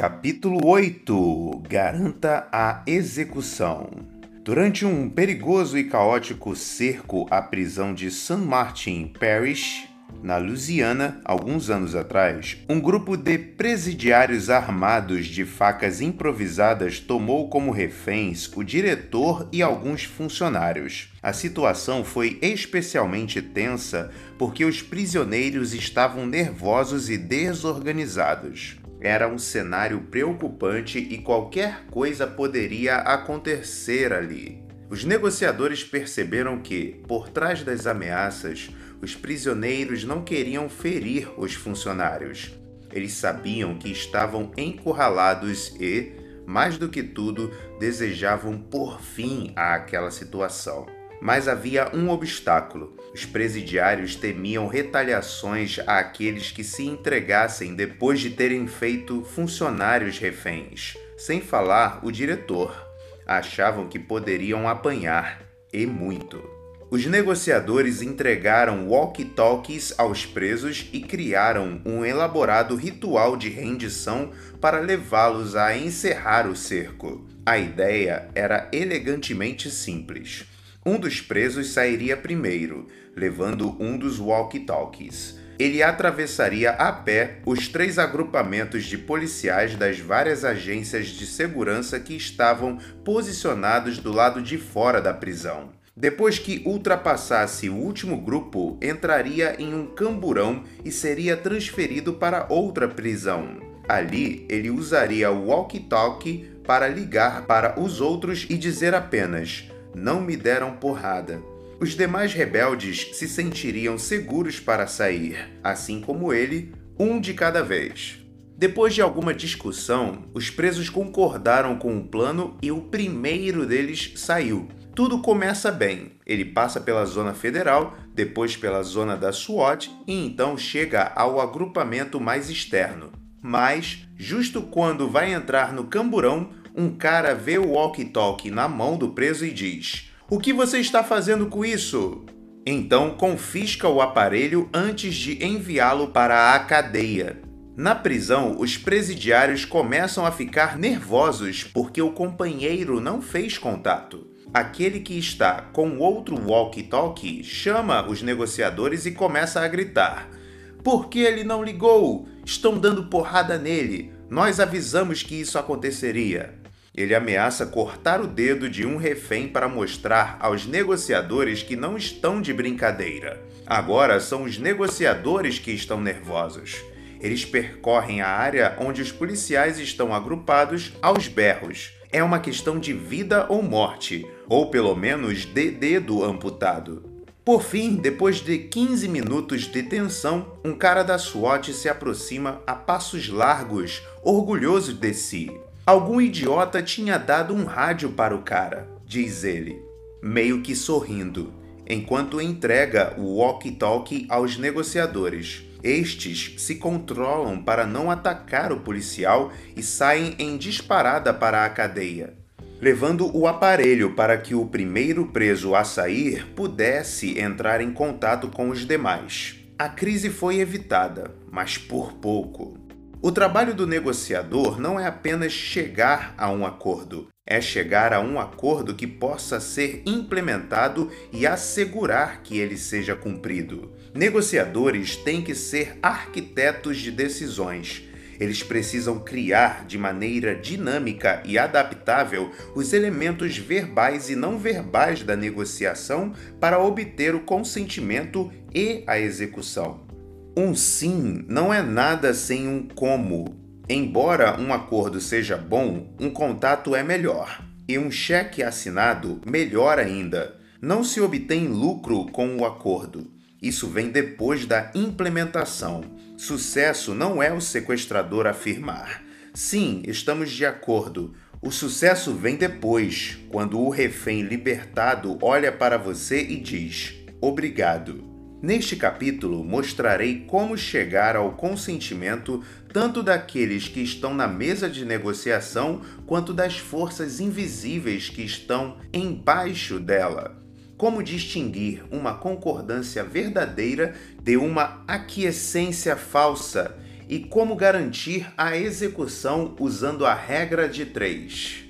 Capítulo 8 Garanta a execução. Durante um perigoso e caótico cerco à prisão de St. Martin Parish, na Louisiana, alguns anos atrás, um grupo de presidiários armados de facas improvisadas tomou como reféns o diretor e alguns funcionários. A situação foi especialmente tensa porque os prisioneiros estavam nervosos e desorganizados. Era um cenário preocupante e qualquer coisa poderia acontecer ali. Os negociadores perceberam que, por trás das ameaças, os prisioneiros não queriam ferir os funcionários. Eles sabiam que estavam encurralados e, mais do que tudo, desejavam pôr fim àquela situação. Mas havia um obstáculo. Os presidiários temiam retaliações àqueles que se entregassem depois de terem feito funcionários reféns. Sem falar o diretor. Achavam que poderiam apanhar, e muito. Os negociadores entregaram walkie-talkies aos presos e criaram um elaborado ritual de rendição para levá-los a encerrar o cerco. A ideia era elegantemente simples. Um dos presos sairia primeiro, levando um dos walkie-talkies. Ele atravessaria a pé os três agrupamentos de policiais das várias agências de segurança que estavam posicionados do lado de fora da prisão. Depois que ultrapassasse o último grupo, entraria em um camburão e seria transferido para outra prisão. Ali, ele usaria o walkie-talkie para ligar para os outros e dizer apenas: Não me deram porrada. Os demais rebeldes se sentiriam seguros para sair, assim como ele, um de cada vez. Depois de alguma discussão, os presos concordaram com o plano e o primeiro deles saiu. Tudo começa bem. Ele passa pela zona federal, depois pela zona da SWAT e então chega ao agrupamento mais externo. Mas, justo quando vai entrar no camburão, um cara vê o walkie-talkie na mão do preso e diz: o que você está fazendo com isso? Então confisca o aparelho antes de enviá-lo para a cadeia. Na prisão, os presidiários começam a ficar nervosos porque o companheiro não fez contato. Aquele que está com outro walkie-talkie chama os negociadores e começa a gritar: Por que ele não ligou? Estão dando porrada nele. Nós avisamos que isso aconteceria. Ele ameaça cortar o dedo de um refém para mostrar aos negociadores que não estão de brincadeira. Agora são os negociadores que estão nervosos. Eles percorrem a área onde os policiais estão agrupados aos berros. É uma questão de vida ou morte, ou pelo menos de dedo amputado. Por fim, depois de 15 minutos de tensão, um cara da SWAT se aproxima a passos largos, orgulhoso de si. Algum idiota tinha dado um rádio para o cara, diz ele, meio que sorrindo, enquanto entrega o walkie-talkie aos negociadores. Estes se controlam para não atacar o policial e saem em disparada para a cadeia, levando o aparelho para que o primeiro preso a sair pudesse entrar em contato com os demais. A crise foi evitada, mas por pouco. O trabalho do negociador não é apenas chegar a um acordo, é chegar a um acordo que possa ser implementado e assegurar que ele seja cumprido. Negociadores têm que ser arquitetos de decisões. Eles precisam criar de maneira dinâmica e adaptável os elementos verbais e não verbais da negociação para obter o consentimento e a execução. Um sim não é nada sem um como. Embora um acordo seja bom, um contato é melhor. E um cheque assinado, melhor ainda. Não se obtém lucro com o acordo. Isso vem depois da implementação. Sucesso não é o sequestrador afirmar. Sim, estamos de acordo. O sucesso vem depois, quando o refém libertado olha para você e diz: Obrigado. Neste capítulo, mostrarei como chegar ao consentimento tanto daqueles que estão na mesa de negociação quanto das forças invisíveis que estão embaixo dela. Como distinguir uma concordância verdadeira de uma aquiescência falsa e como garantir a execução usando a regra de três.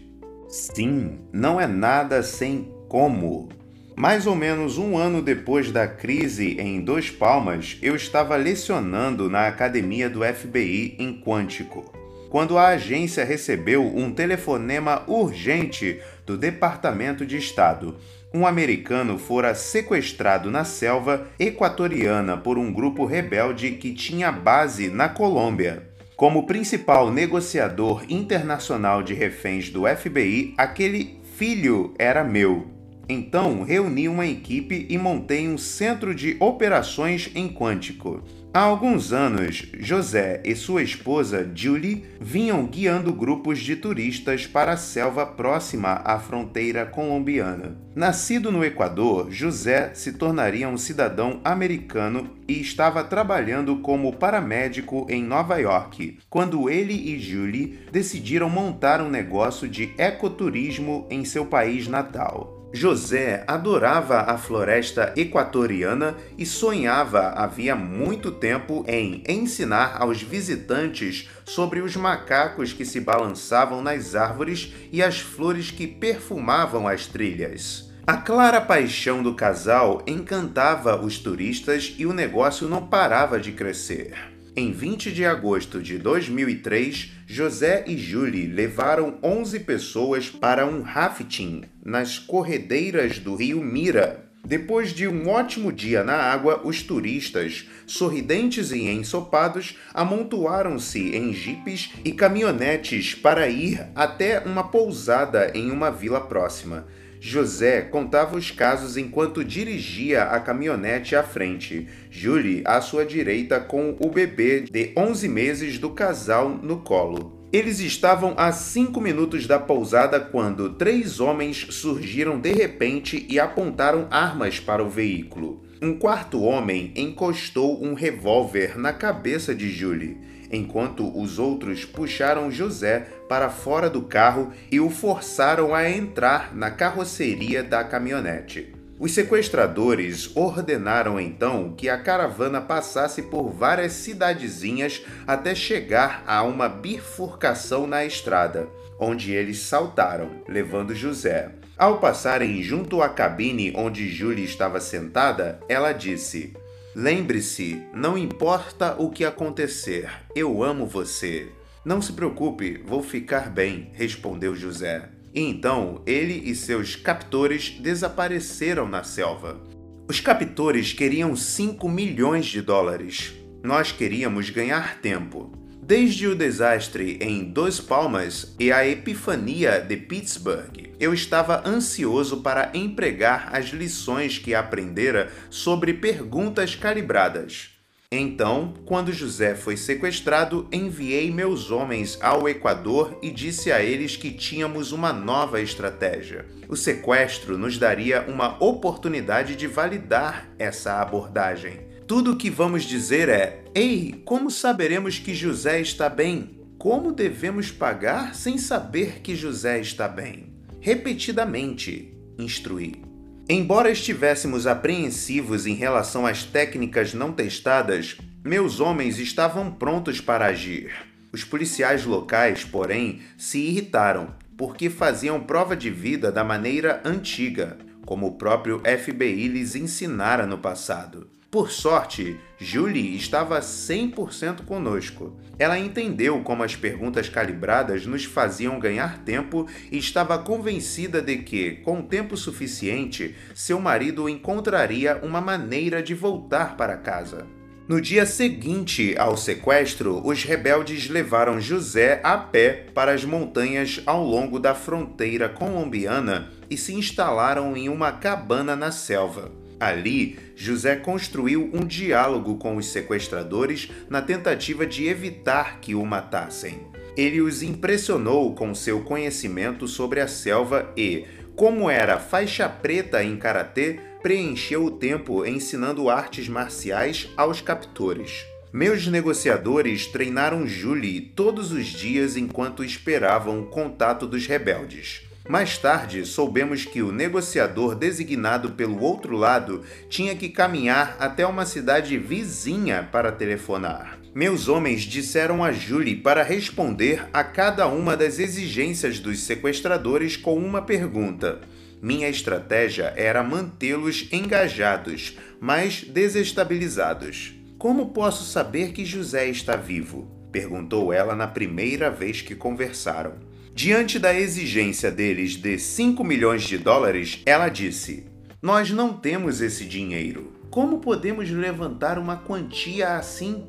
Sim, não é nada sem como. Mais ou menos um ano depois da crise em Dois Palmas, eu estava lecionando na academia do FBI em Quântico, quando a agência recebeu um telefonema urgente do Departamento de Estado. Um americano fora sequestrado na selva equatoriana por um grupo rebelde que tinha base na Colômbia. Como principal negociador internacional de reféns do FBI, aquele filho era meu. Então, reuni uma equipe e montei um centro de operações em Quântico. Há alguns anos, José e sua esposa Julie vinham guiando grupos de turistas para a selva próxima à fronteira colombiana. Nascido no Equador, José se tornaria um cidadão americano e estava trabalhando como paramédico em Nova York, quando ele e Julie decidiram montar um negócio de ecoturismo em seu país natal. José adorava a floresta equatoriana e sonhava havia muito tempo em ensinar aos visitantes sobre os macacos que se balançavam nas árvores e as flores que perfumavam as trilhas. A clara paixão do casal encantava os turistas e o negócio não parava de crescer. Em 20 de agosto de 2003, José e Julie levaram 11 pessoas para um rafting nas corredeiras do rio Mira. Depois de um ótimo dia na água, os turistas, sorridentes e ensopados, amontoaram-se em jipes e caminhonetes para ir até uma pousada em uma vila próxima. José contava os casos enquanto dirigia a caminhonete à frente, Julie à sua direita com o bebê de 11 meses do casal no colo. Eles estavam a cinco minutos da pousada quando três homens surgiram de repente e apontaram armas para o veículo. Um quarto homem encostou um revólver na cabeça de Julie enquanto os outros puxaram José para fora do carro e o forçaram a entrar na carroceria da caminhonete. Os sequestradores ordenaram então que a caravana passasse por várias cidadezinhas até chegar a uma bifurcação na estrada, onde eles saltaram, levando José. Ao passarem junto à cabine onde Julie estava sentada, ela disse: Lembre-se, não importa o que acontecer, eu amo você. Não se preocupe, vou ficar bem, respondeu José. E então ele e seus captores desapareceram na selva. Os captores queriam 5 milhões de dólares. Nós queríamos ganhar tempo. Desde o desastre em Dois Palmas e a epifania de Pittsburgh, eu estava ansioso para empregar as lições que aprendera sobre perguntas calibradas. Então, quando José foi sequestrado, enviei meus homens ao Equador e disse a eles que tínhamos uma nova estratégia. O sequestro nos daria uma oportunidade de validar essa abordagem. Tudo o que vamos dizer é: Ei, como saberemos que José está bem? Como devemos pagar sem saber que José está bem? Repetidamente, instruí. Embora estivéssemos apreensivos em relação às técnicas não testadas, meus homens estavam prontos para agir. Os policiais locais, porém, se irritaram porque faziam prova de vida da maneira antiga, como o próprio FBI lhes ensinara no passado. Por sorte, Julie estava 100% conosco. Ela entendeu como as perguntas calibradas nos faziam ganhar tempo e estava convencida de que, com tempo suficiente, seu marido encontraria uma maneira de voltar para casa. No dia seguinte ao sequestro, os rebeldes levaram José a pé para as montanhas ao longo da fronteira colombiana e se instalaram em uma cabana na selva. Ali, José construiu um diálogo com os sequestradores na tentativa de evitar que o matassem. Ele os impressionou com seu conhecimento sobre a selva e, como era faixa preta em karatê, preencheu o tempo ensinando artes marciais aos captores. Meus negociadores treinaram Julie todos os dias enquanto esperavam o contato dos rebeldes. Mais tarde, soubemos que o negociador designado pelo outro lado tinha que caminhar até uma cidade vizinha para telefonar. Meus homens disseram a Julie para responder a cada uma das exigências dos sequestradores com uma pergunta. Minha estratégia era mantê-los engajados, mas desestabilizados. Como posso saber que José está vivo? perguntou ela na primeira vez que conversaram. Diante da exigência deles de 5 milhões de dólares, ela disse: Nós não temos esse dinheiro. Como podemos levantar uma quantia assim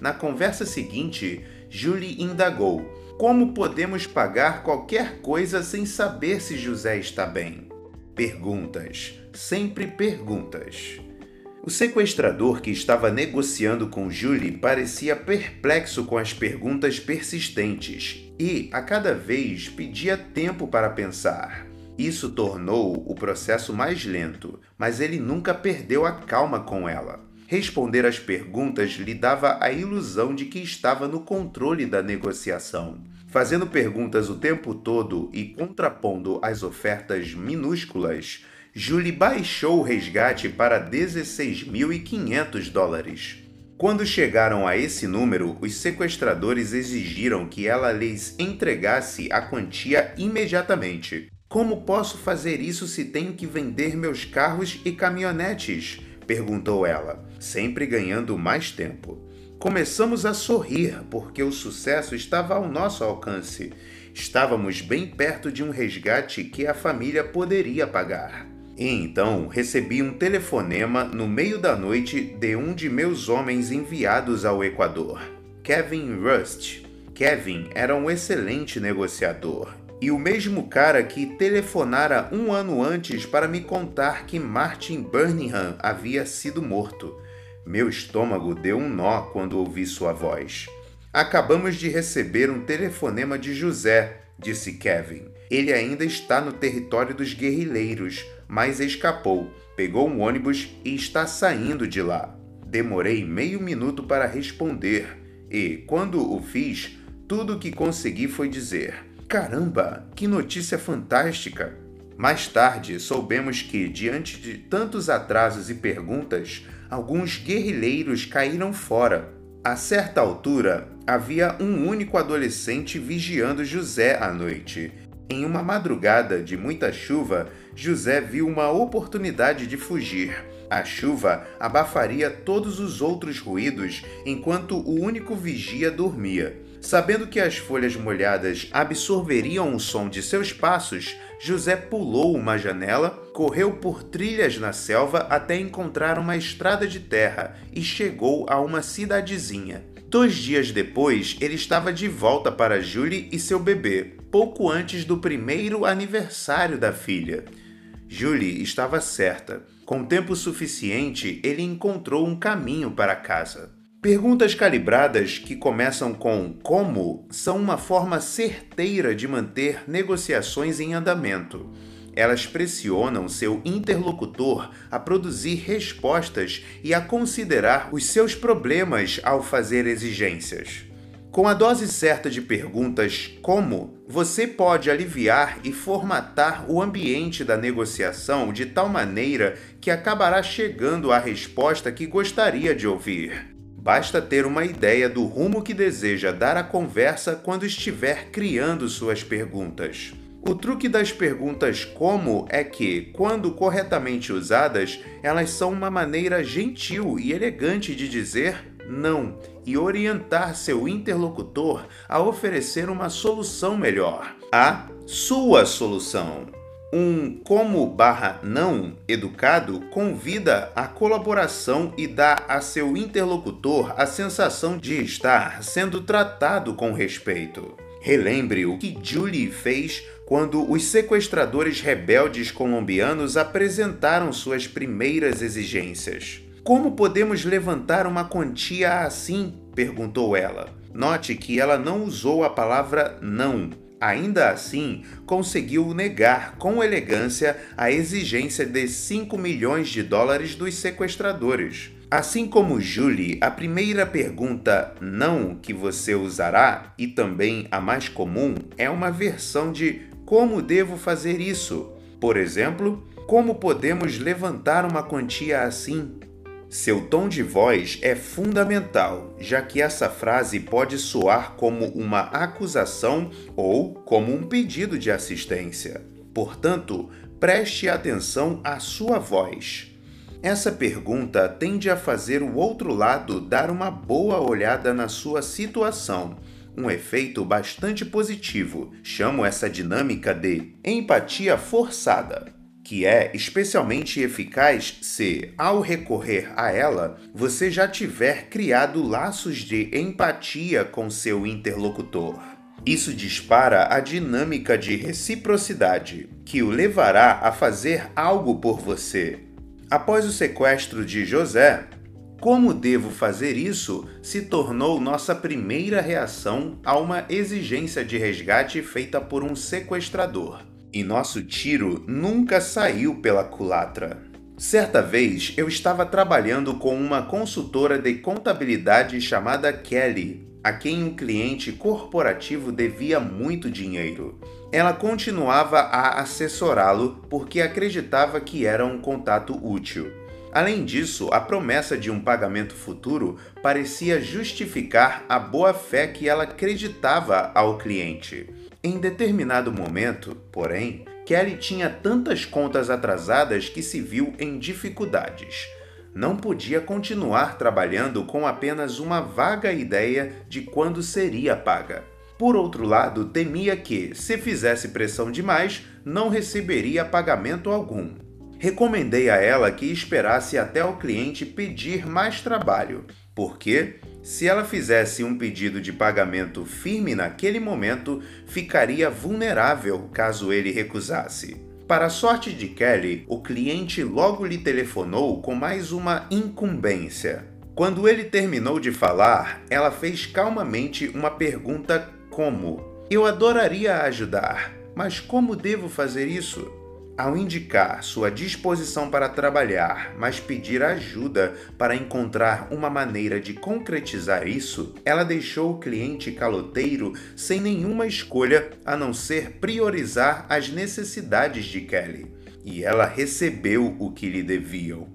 na conversa seguinte, Julie indagou: Como podemos pagar qualquer coisa sem saber se José está bem? Perguntas, sempre perguntas. O sequestrador que estava negociando com Julie parecia perplexo com as perguntas persistentes e, a cada vez, pedia tempo para pensar. Isso tornou o processo mais lento, mas ele nunca perdeu a calma com ela. Responder às perguntas lhe dava a ilusão de que estava no controle da negociação. Fazendo perguntas o tempo todo e contrapondo as ofertas minúsculas, Julie baixou o resgate para 16.500 dólares. Quando chegaram a esse número, os sequestradores exigiram que ela lhes entregasse a quantia imediatamente. Como posso fazer isso se tenho que vender meus carros e caminhonetes? perguntou ela, sempre ganhando mais tempo. Começamos a sorrir porque o sucesso estava ao nosso alcance. Estávamos bem perto de um resgate que a família poderia pagar. E então recebi um telefonema no meio da noite de um de meus homens enviados ao Equador, Kevin Rust. Kevin era um excelente negociador e o mesmo cara que telefonara um ano antes para me contar que Martin Birmingham havia sido morto. Meu estômago deu um nó quando ouvi sua voz. Acabamos de receber um telefonema de José, disse Kevin. Ele ainda está no território dos guerrilheiros, mas escapou, pegou um ônibus e está saindo de lá. Demorei meio minuto para responder e, quando o fiz, tudo o que consegui foi dizer: Caramba, que notícia fantástica! Mais tarde, soubemos que, diante de tantos atrasos e perguntas, alguns guerrilheiros caíram fora. A certa altura, havia um único adolescente vigiando José à noite. Em uma madrugada de muita chuva, José viu uma oportunidade de fugir. A chuva abafaria todos os outros ruídos enquanto o único vigia dormia. Sabendo que as folhas molhadas absorveriam o som de seus passos, José pulou uma janela, correu por trilhas na selva até encontrar uma estrada de terra e chegou a uma cidadezinha. Dois dias depois, ele estava de volta para Julie e seu bebê, pouco antes do primeiro aniversário da filha. Julie estava certa. Com tempo suficiente, ele encontrou um caminho para casa. Perguntas calibradas que começam com como são uma forma certeira de manter negociações em andamento. Elas pressionam seu interlocutor a produzir respostas e a considerar os seus problemas ao fazer exigências. Com a dose certa de perguntas como, você pode aliviar e formatar o ambiente da negociação de tal maneira que acabará chegando à resposta que gostaria de ouvir. Basta ter uma ideia do rumo que deseja dar à conversa quando estiver criando suas perguntas. O truque das perguntas como é que, quando corretamente usadas, elas são uma maneira gentil e elegante de dizer não e orientar seu interlocutor a oferecer uma solução melhor, a sua solução. Um como barra não educado convida a colaboração e dá a seu interlocutor a sensação de estar sendo tratado com respeito. Relembre o que Julie fez quando os sequestradores rebeldes colombianos apresentaram suas primeiras exigências. Como podemos levantar uma quantia assim? perguntou ela. Note que ela não usou a palavra não, Ainda assim, conseguiu negar com elegância a exigência de 5 milhões de dólares dos sequestradores. Assim como Julie, a primeira pergunta não que você usará, e também a mais comum, é uma versão de Como devo fazer isso? Por exemplo, como podemos levantar uma quantia assim? Seu tom de voz é fundamental, já que essa frase pode soar como uma acusação ou como um pedido de assistência. Portanto, preste atenção à sua voz. Essa pergunta tende a fazer o outro lado dar uma boa olhada na sua situação. Um efeito bastante positivo. Chamo essa dinâmica de empatia forçada que é especialmente eficaz se, ao recorrer a ela, você já tiver criado laços de empatia com seu interlocutor. Isso dispara a dinâmica de reciprocidade, que o levará a fazer algo por você. Após o sequestro de José, como devo fazer isso se tornou nossa primeira reação a uma exigência de resgate feita por um sequestrador e nosso tiro nunca saiu pela culatra. Certa vez eu estava trabalhando com uma consultora de contabilidade chamada Kelly, a quem um cliente corporativo devia muito dinheiro. Ela continuava a assessorá-lo porque acreditava que era um contato útil. Além disso, a promessa de um pagamento futuro parecia justificar a boa fé que ela acreditava ao cliente. Em determinado momento, porém, Kelly tinha tantas contas atrasadas que se viu em dificuldades. Não podia continuar trabalhando com apenas uma vaga ideia de quando seria paga. Por outro lado, temia que, se fizesse pressão demais, não receberia pagamento algum. Recomendei a ela que esperasse até o cliente pedir mais trabalho, porque se ela fizesse um pedido de pagamento firme naquele momento, ficaria vulnerável caso ele recusasse. Para a sorte de Kelly, o cliente logo lhe telefonou com mais uma incumbência. Quando ele terminou de falar, ela fez calmamente uma pergunta como: Eu adoraria ajudar, mas como devo fazer isso? Ao indicar sua disposição para trabalhar, mas pedir ajuda para encontrar uma maneira de concretizar isso, ela deixou o cliente caloteiro sem nenhuma escolha a não ser priorizar as necessidades de Kelly. E ela recebeu o que lhe deviam.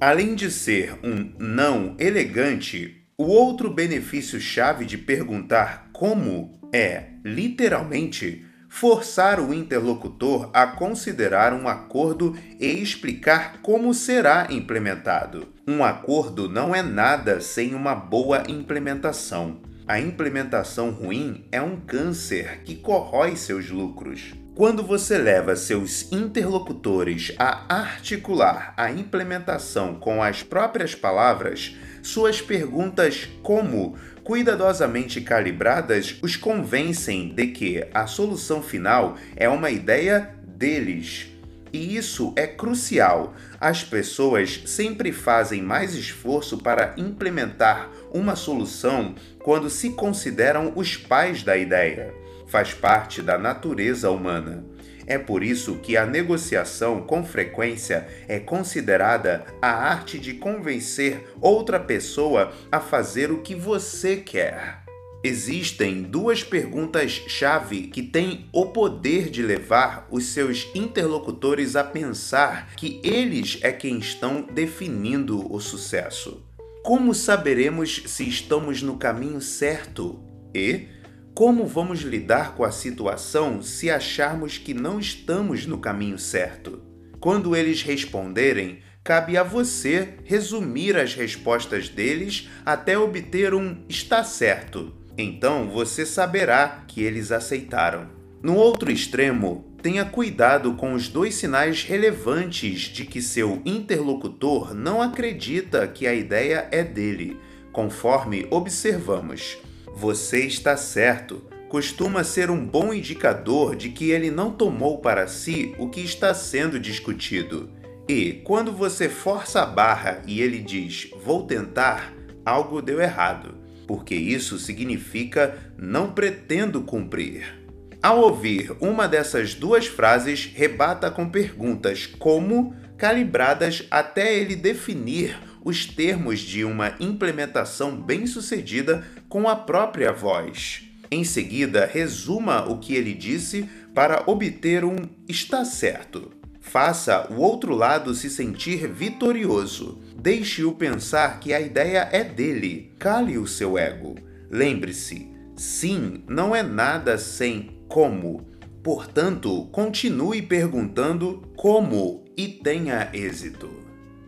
Além de ser um não elegante, o outro benefício-chave de perguntar como é, literalmente, forçar o interlocutor a considerar um acordo e explicar como será implementado. Um acordo não é nada sem uma boa implementação. A implementação ruim é um câncer que corrói seus lucros. Quando você leva seus interlocutores a articular a implementação com as próprias palavras, suas perguntas como cuidadosamente calibradas os convencem de que a solução final é uma ideia deles. E isso é crucial. As pessoas sempre fazem mais esforço para implementar uma solução quando se consideram os pais da ideia. Faz parte da natureza humana. É por isso que a negociação, com frequência, é considerada a arte de convencer outra pessoa a fazer o que você quer. Existem duas perguntas-chave que têm o poder de levar os seus interlocutores a pensar que eles é quem estão definindo o sucesso. Como saberemos se estamos no caminho certo? E como vamos lidar com a situação se acharmos que não estamos no caminho certo? Quando eles responderem, cabe a você resumir as respostas deles até obter um está certo. Então você saberá que eles aceitaram. No outro extremo, tenha cuidado com os dois sinais relevantes de que seu interlocutor não acredita que a ideia é dele, conforme observamos. Você está certo. Costuma ser um bom indicador de que ele não tomou para si o que está sendo discutido. E, quando você força a barra e ele diz vou tentar, algo deu errado, porque isso significa não pretendo cumprir. Ao ouvir uma dessas duas frases, rebata com perguntas como calibradas até ele definir os termos de uma implementação bem-sucedida com a própria voz. Em seguida, resuma o que ele disse para obter um está certo. Faça o outro lado se sentir vitorioso. Deixe-o pensar que a ideia é dele. Cale o seu ego. Lembre-se, sim não é nada sem como. Portanto, continue perguntando como e tenha êxito.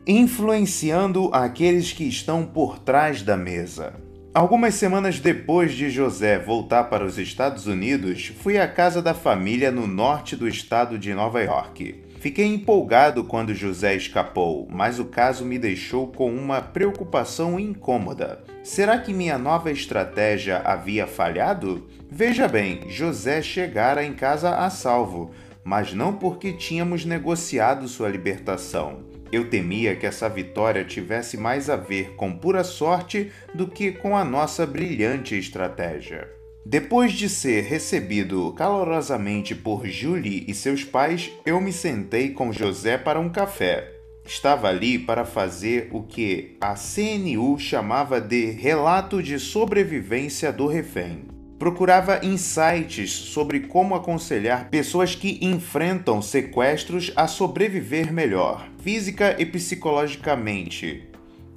Influenciando aqueles que estão por trás da mesa. Algumas semanas depois de José voltar para os Estados Unidos, fui à casa da família no norte do estado de Nova York. Fiquei empolgado quando José escapou, mas o caso me deixou com uma preocupação incômoda. Será que minha nova estratégia havia falhado? Veja bem, José chegara em casa a salvo, mas não porque tínhamos negociado sua libertação. Eu temia que essa vitória tivesse mais a ver com pura sorte do que com a nossa brilhante estratégia. Depois de ser recebido calorosamente por Julie e seus pais, eu me sentei com José para um café. Estava ali para fazer o que a CNU chamava de relato de sobrevivência do refém procurava insights sobre como aconselhar pessoas que enfrentam sequestros a sobreviver melhor, física e psicologicamente.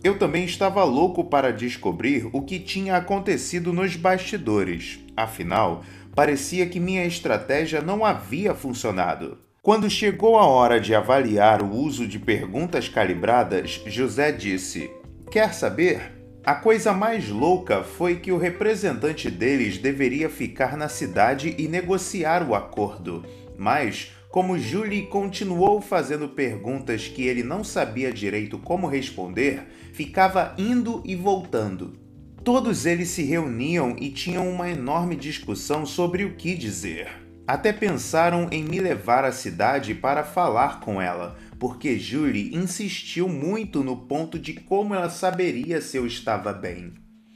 Eu também estava louco para descobrir o que tinha acontecido nos bastidores. Afinal, parecia que minha estratégia não havia funcionado. Quando chegou a hora de avaliar o uso de perguntas calibradas, José disse: Quer saber? A coisa mais louca foi que o representante deles deveria ficar na cidade e negociar o acordo, mas como Julie continuou fazendo perguntas que ele não sabia direito como responder, ficava indo e voltando. Todos eles se reuniam e tinham uma enorme discussão sobre o que dizer. Até pensaram em me levar à cidade para falar com ela, porque Julie insistiu muito no ponto de como ela saberia se eu estava bem.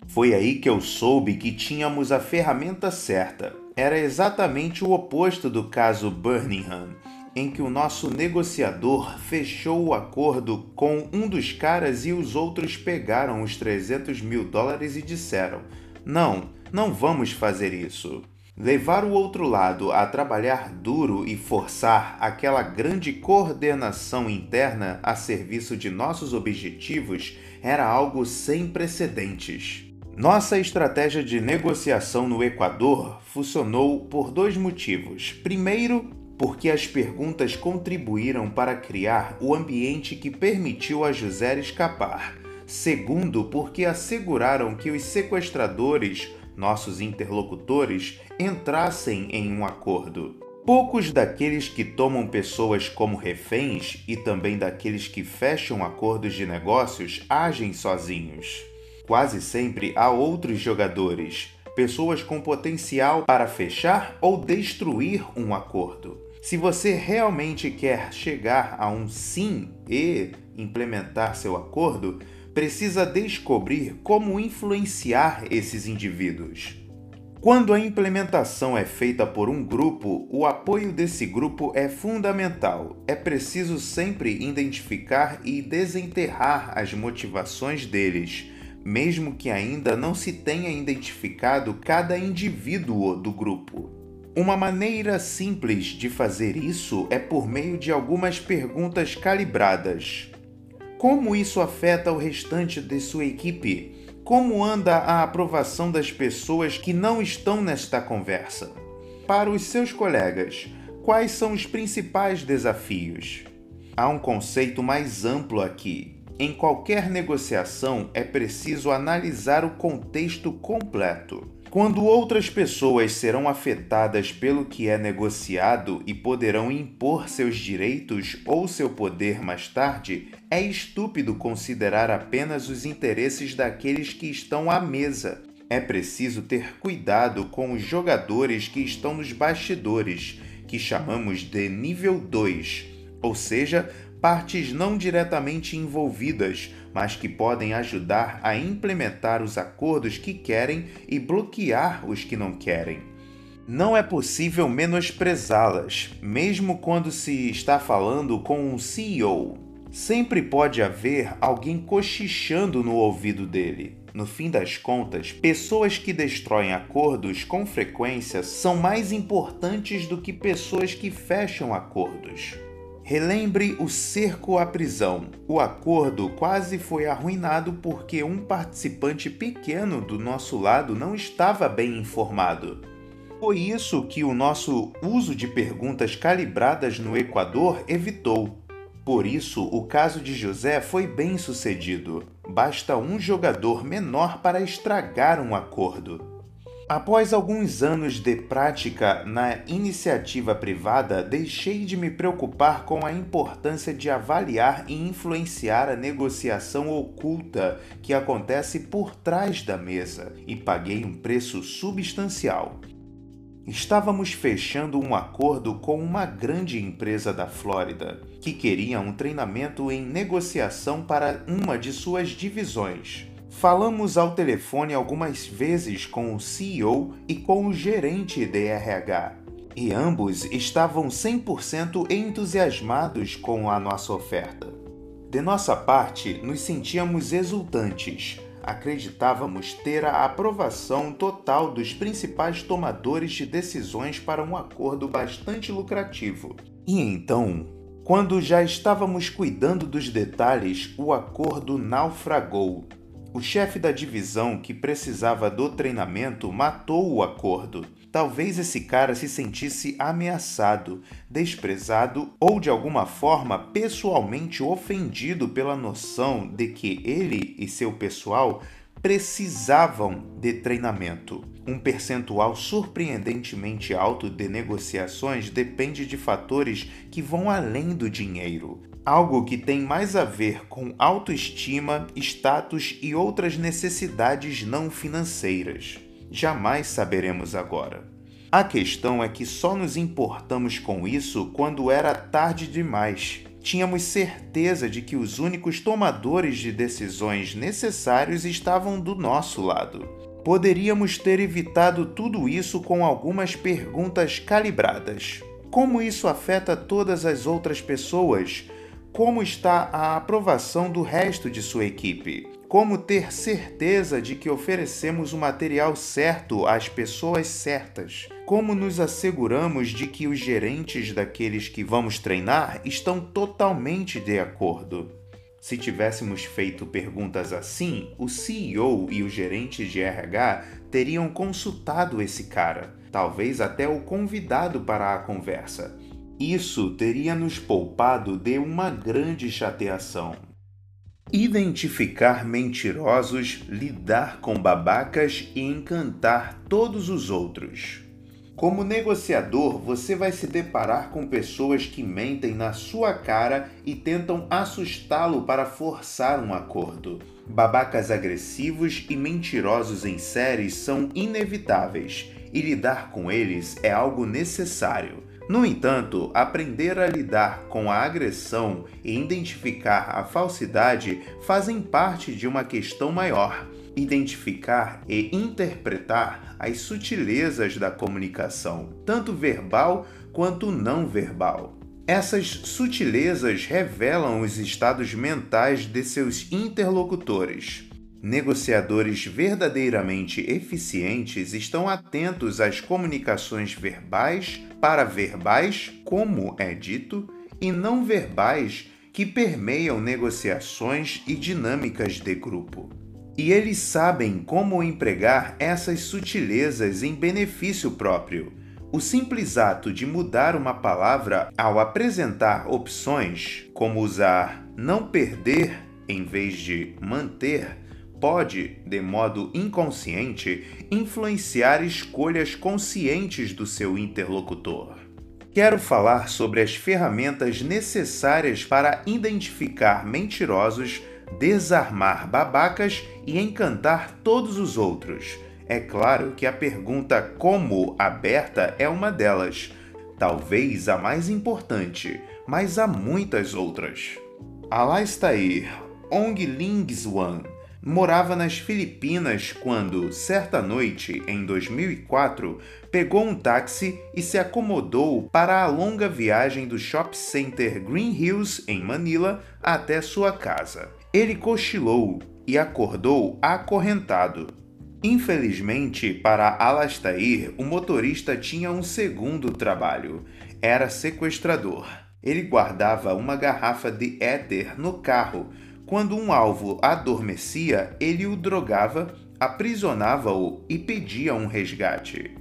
Foi aí que eu soube que tínhamos a ferramenta certa. Era exatamente o oposto do caso Birmingham, em que o nosso negociador fechou o acordo com um dos caras e os outros pegaram os 300 mil dólares e disseram: Não, não vamos fazer isso. Levar o outro lado a trabalhar duro e forçar aquela grande coordenação interna a serviço de nossos objetivos era algo sem precedentes. Nossa estratégia de negociação no Equador funcionou por dois motivos. Primeiro, porque as perguntas contribuíram para criar o ambiente que permitiu a José escapar. Segundo, porque asseguraram que os sequestradores nossos interlocutores entrassem em um acordo. Poucos daqueles que tomam pessoas como reféns e também daqueles que fecham acordos de negócios agem sozinhos. Quase sempre há outros jogadores, pessoas com potencial para fechar ou destruir um acordo. Se você realmente quer chegar a um sim e implementar seu acordo, precisa descobrir como influenciar esses indivíduos. Quando a implementação é feita por um grupo, o apoio desse grupo é fundamental. É preciso sempre identificar e desenterrar as motivações deles, mesmo que ainda não se tenha identificado cada indivíduo do grupo. Uma maneira simples de fazer isso é por meio de algumas perguntas calibradas. Como isso afeta o restante de sua equipe? Como anda a aprovação das pessoas que não estão nesta conversa? Para os seus colegas, quais são os principais desafios? Há um conceito mais amplo aqui. Em qualquer negociação é preciso analisar o contexto completo. Quando outras pessoas serão afetadas pelo que é negociado e poderão impor seus direitos ou seu poder mais tarde, é estúpido considerar apenas os interesses daqueles que estão à mesa. É preciso ter cuidado com os jogadores que estão nos bastidores, que chamamos de nível 2, ou seja, partes não diretamente envolvidas, mas que podem ajudar a implementar os acordos que querem e bloquear os que não querem. Não é possível menosprezá-las, mesmo quando se está falando com um CEO. Sempre pode haver alguém cochichando no ouvido dele. No fim das contas, pessoas que destroem acordos com frequência são mais importantes do que pessoas que fecham acordos. Relembre o cerco à prisão. O acordo quase foi arruinado porque um participante pequeno do nosso lado não estava bem informado. Foi isso que o nosso uso de perguntas calibradas no Equador evitou. Por isso, o caso de José foi bem sucedido. Basta um jogador menor para estragar um acordo. Após alguns anos de prática na iniciativa privada, deixei de me preocupar com a importância de avaliar e influenciar a negociação oculta que acontece por trás da mesa e paguei um preço substancial. Estávamos fechando um acordo com uma grande empresa da Flórida que queria um treinamento em negociação para uma de suas divisões. Falamos ao telefone algumas vezes com o CEO e com o gerente de RH, e ambos estavam 100% entusiasmados com a nossa oferta. De nossa parte, nos sentíamos exultantes. Acreditávamos ter a aprovação total dos principais tomadores de decisões para um acordo bastante lucrativo. E então, quando já estávamos cuidando dos detalhes, o acordo naufragou o chefe da divisão que precisava do treinamento matou o acordo. Talvez esse cara se sentisse ameaçado, desprezado ou de alguma forma pessoalmente ofendido pela noção de que ele e seu pessoal precisavam de treinamento. Um percentual surpreendentemente alto de negociações depende de fatores que vão além do dinheiro algo que tem mais a ver com autoestima, status e outras necessidades não financeiras. Jamais saberemos agora. A questão é que só nos importamos com isso quando era tarde demais. Tínhamos certeza de que os únicos tomadores de decisões necessários estavam do nosso lado. Poderíamos ter evitado tudo isso com algumas perguntas calibradas. Como isso afeta todas as outras pessoas? como está a aprovação do resto de sua equipe, como ter certeza de que oferecemos o material certo às pessoas certas, como nos asseguramos de que os gerentes daqueles que vamos treinar estão totalmente de acordo. Se tivéssemos feito perguntas assim, o CEO e o gerente de RH teriam consultado esse cara, talvez até o convidado para a conversa isso teria nos poupado de uma grande chateação. Identificar mentirosos, lidar com babacas e encantar todos os outros. Como negociador, você vai se deparar com pessoas que mentem na sua cara e tentam assustá-lo para forçar um acordo. Babacas agressivos e mentirosos em séries são inevitáveis e lidar com eles é algo necessário. No entanto, aprender a lidar com a agressão e identificar a falsidade fazem parte de uma questão maior. Identificar e interpretar as sutilezas da comunicação, tanto verbal quanto não verbal. Essas sutilezas revelam os estados mentais de seus interlocutores. Negociadores verdadeiramente eficientes estão atentos às comunicações verbais, paraverbais, como é dito, e não verbais que permeiam negociações e dinâmicas de grupo. E eles sabem como empregar essas sutilezas em benefício próprio. O simples ato de mudar uma palavra ao apresentar opções, como usar não perder em vez de manter, pode, de modo inconsciente, influenciar escolhas conscientes do seu interlocutor. Quero falar sobre as ferramentas necessárias para identificar mentirosos, desarmar babacas e encantar todos os outros. É claro que a pergunta como aberta é uma delas, talvez a mais importante, mas há muitas outras. Alastair Ong Lingswan morava nas Filipinas quando, certa noite, em 2004, pegou um táxi e se acomodou para a longa viagem do Shop Center Green Hills, em Manila, até sua casa. Ele cochilou e acordou acorrentado. Infelizmente, para Alastair, o motorista tinha um segundo trabalho. Era sequestrador. Ele guardava uma garrafa de éter no carro. Quando um alvo adormecia, ele o drogava, aprisionava-o e pedia um resgate.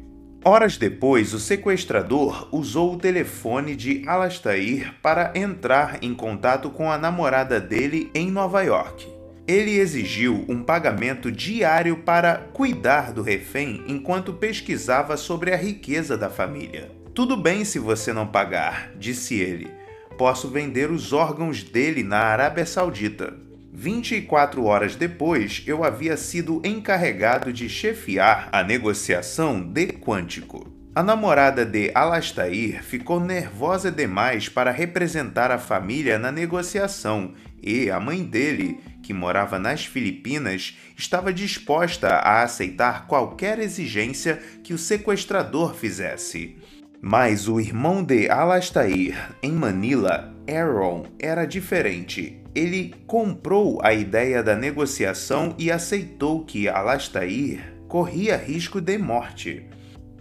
Horas depois, o sequestrador usou o telefone de Alastair para entrar em contato com a namorada dele em Nova York. Ele exigiu um pagamento diário para cuidar do refém enquanto pesquisava sobre a riqueza da família. Tudo bem se você não pagar, disse ele. Posso vender os órgãos dele na Arábia Saudita. 24 horas depois, eu havia sido encarregado de chefiar a negociação de Quântico. A namorada de Alastair ficou nervosa demais para representar a família na negociação e a mãe dele, que morava nas Filipinas, estava disposta a aceitar qualquer exigência que o sequestrador fizesse. Mas o irmão de Alastair, em Manila, Aaron, era diferente ele comprou a ideia da negociação e aceitou que Alastair corria risco de morte,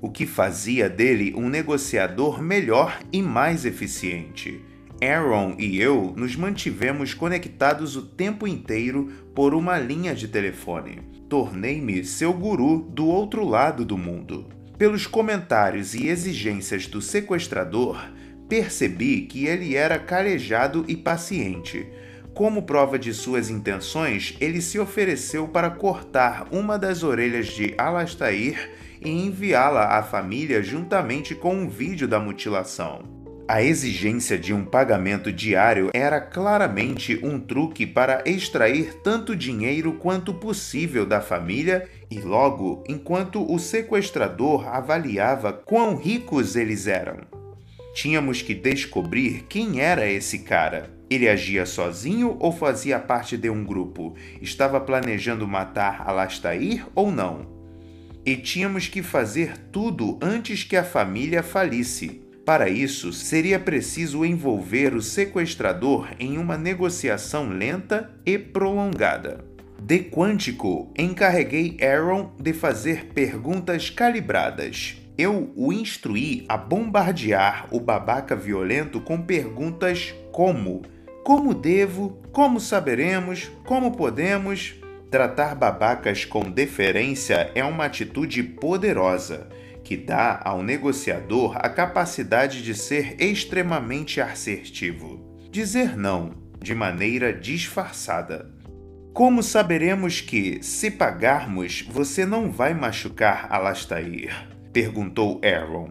o que fazia dele um negociador melhor e mais eficiente. Aaron e eu nos mantivemos conectados o tempo inteiro por uma linha de telefone. Tornei-me seu guru do outro lado do mundo. Pelos comentários e exigências do sequestrador, percebi que ele era calejado e paciente como prova de suas intenções, ele se ofereceu para cortar uma das orelhas de Alastair e enviá-la à família juntamente com um vídeo da mutilação. A exigência de um pagamento diário era claramente um truque para extrair tanto dinheiro quanto possível da família e logo, enquanto o sequestrador avaliava quão ricos eles eram. Tínhamos que descobrir quem era esse cara. Ele agia sozinho ou fazia parte de um grupo? Estava planejando matar Alastair ou não? E tínhamos que fazer tudo antes que a família falisse. Para isso, seria preciso envolver o sequestrador em uma negociação lenta e prolongada. De Quântico, encarreguei Aaron de fazer perguntas calibradas. Eu o instruí a bombardear o babaca violento com perguntas como como devo, como saberemos, como podemos. Tratar babacas com deferência é uma atitude poderosa que dá ao negociador a capacidade de ser extremamente assertivo. Dizer não de maneira disfarçada. Como saberemos que, se pagarmos, você não vai machucar Alastair? perguntou Aaron.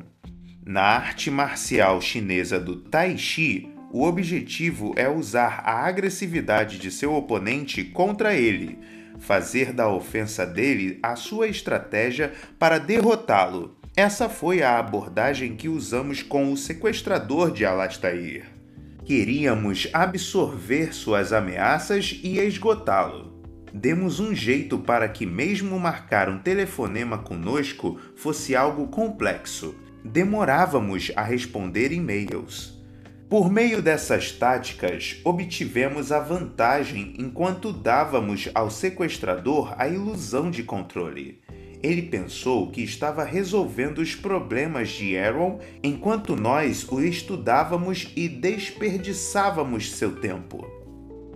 Na arte marcial chinesa do Tai Chi, o objetivo é usar a agressividade de seu oponente contra ele, fazer da ofensa dele a sua estratégia para derrotá-lo. Essa foi a abordagem que usamos com o sequestrador de Alastair. Queríamos absorver suas ameaças e esgotá-lo. Demos um jeito para que, mesmo marcar um telefonema conosco, fosse algo complexo. Demorávamos a responder e-mails. Por meio dessas táticas, obtivemos a vantagem enquanto dávamos ao sequestrador a ilusão de controle. Ele pensou que estava resolvendo os problemas de Aaron enquanto nós o estudávamos e desperdiçávamos seu tempo.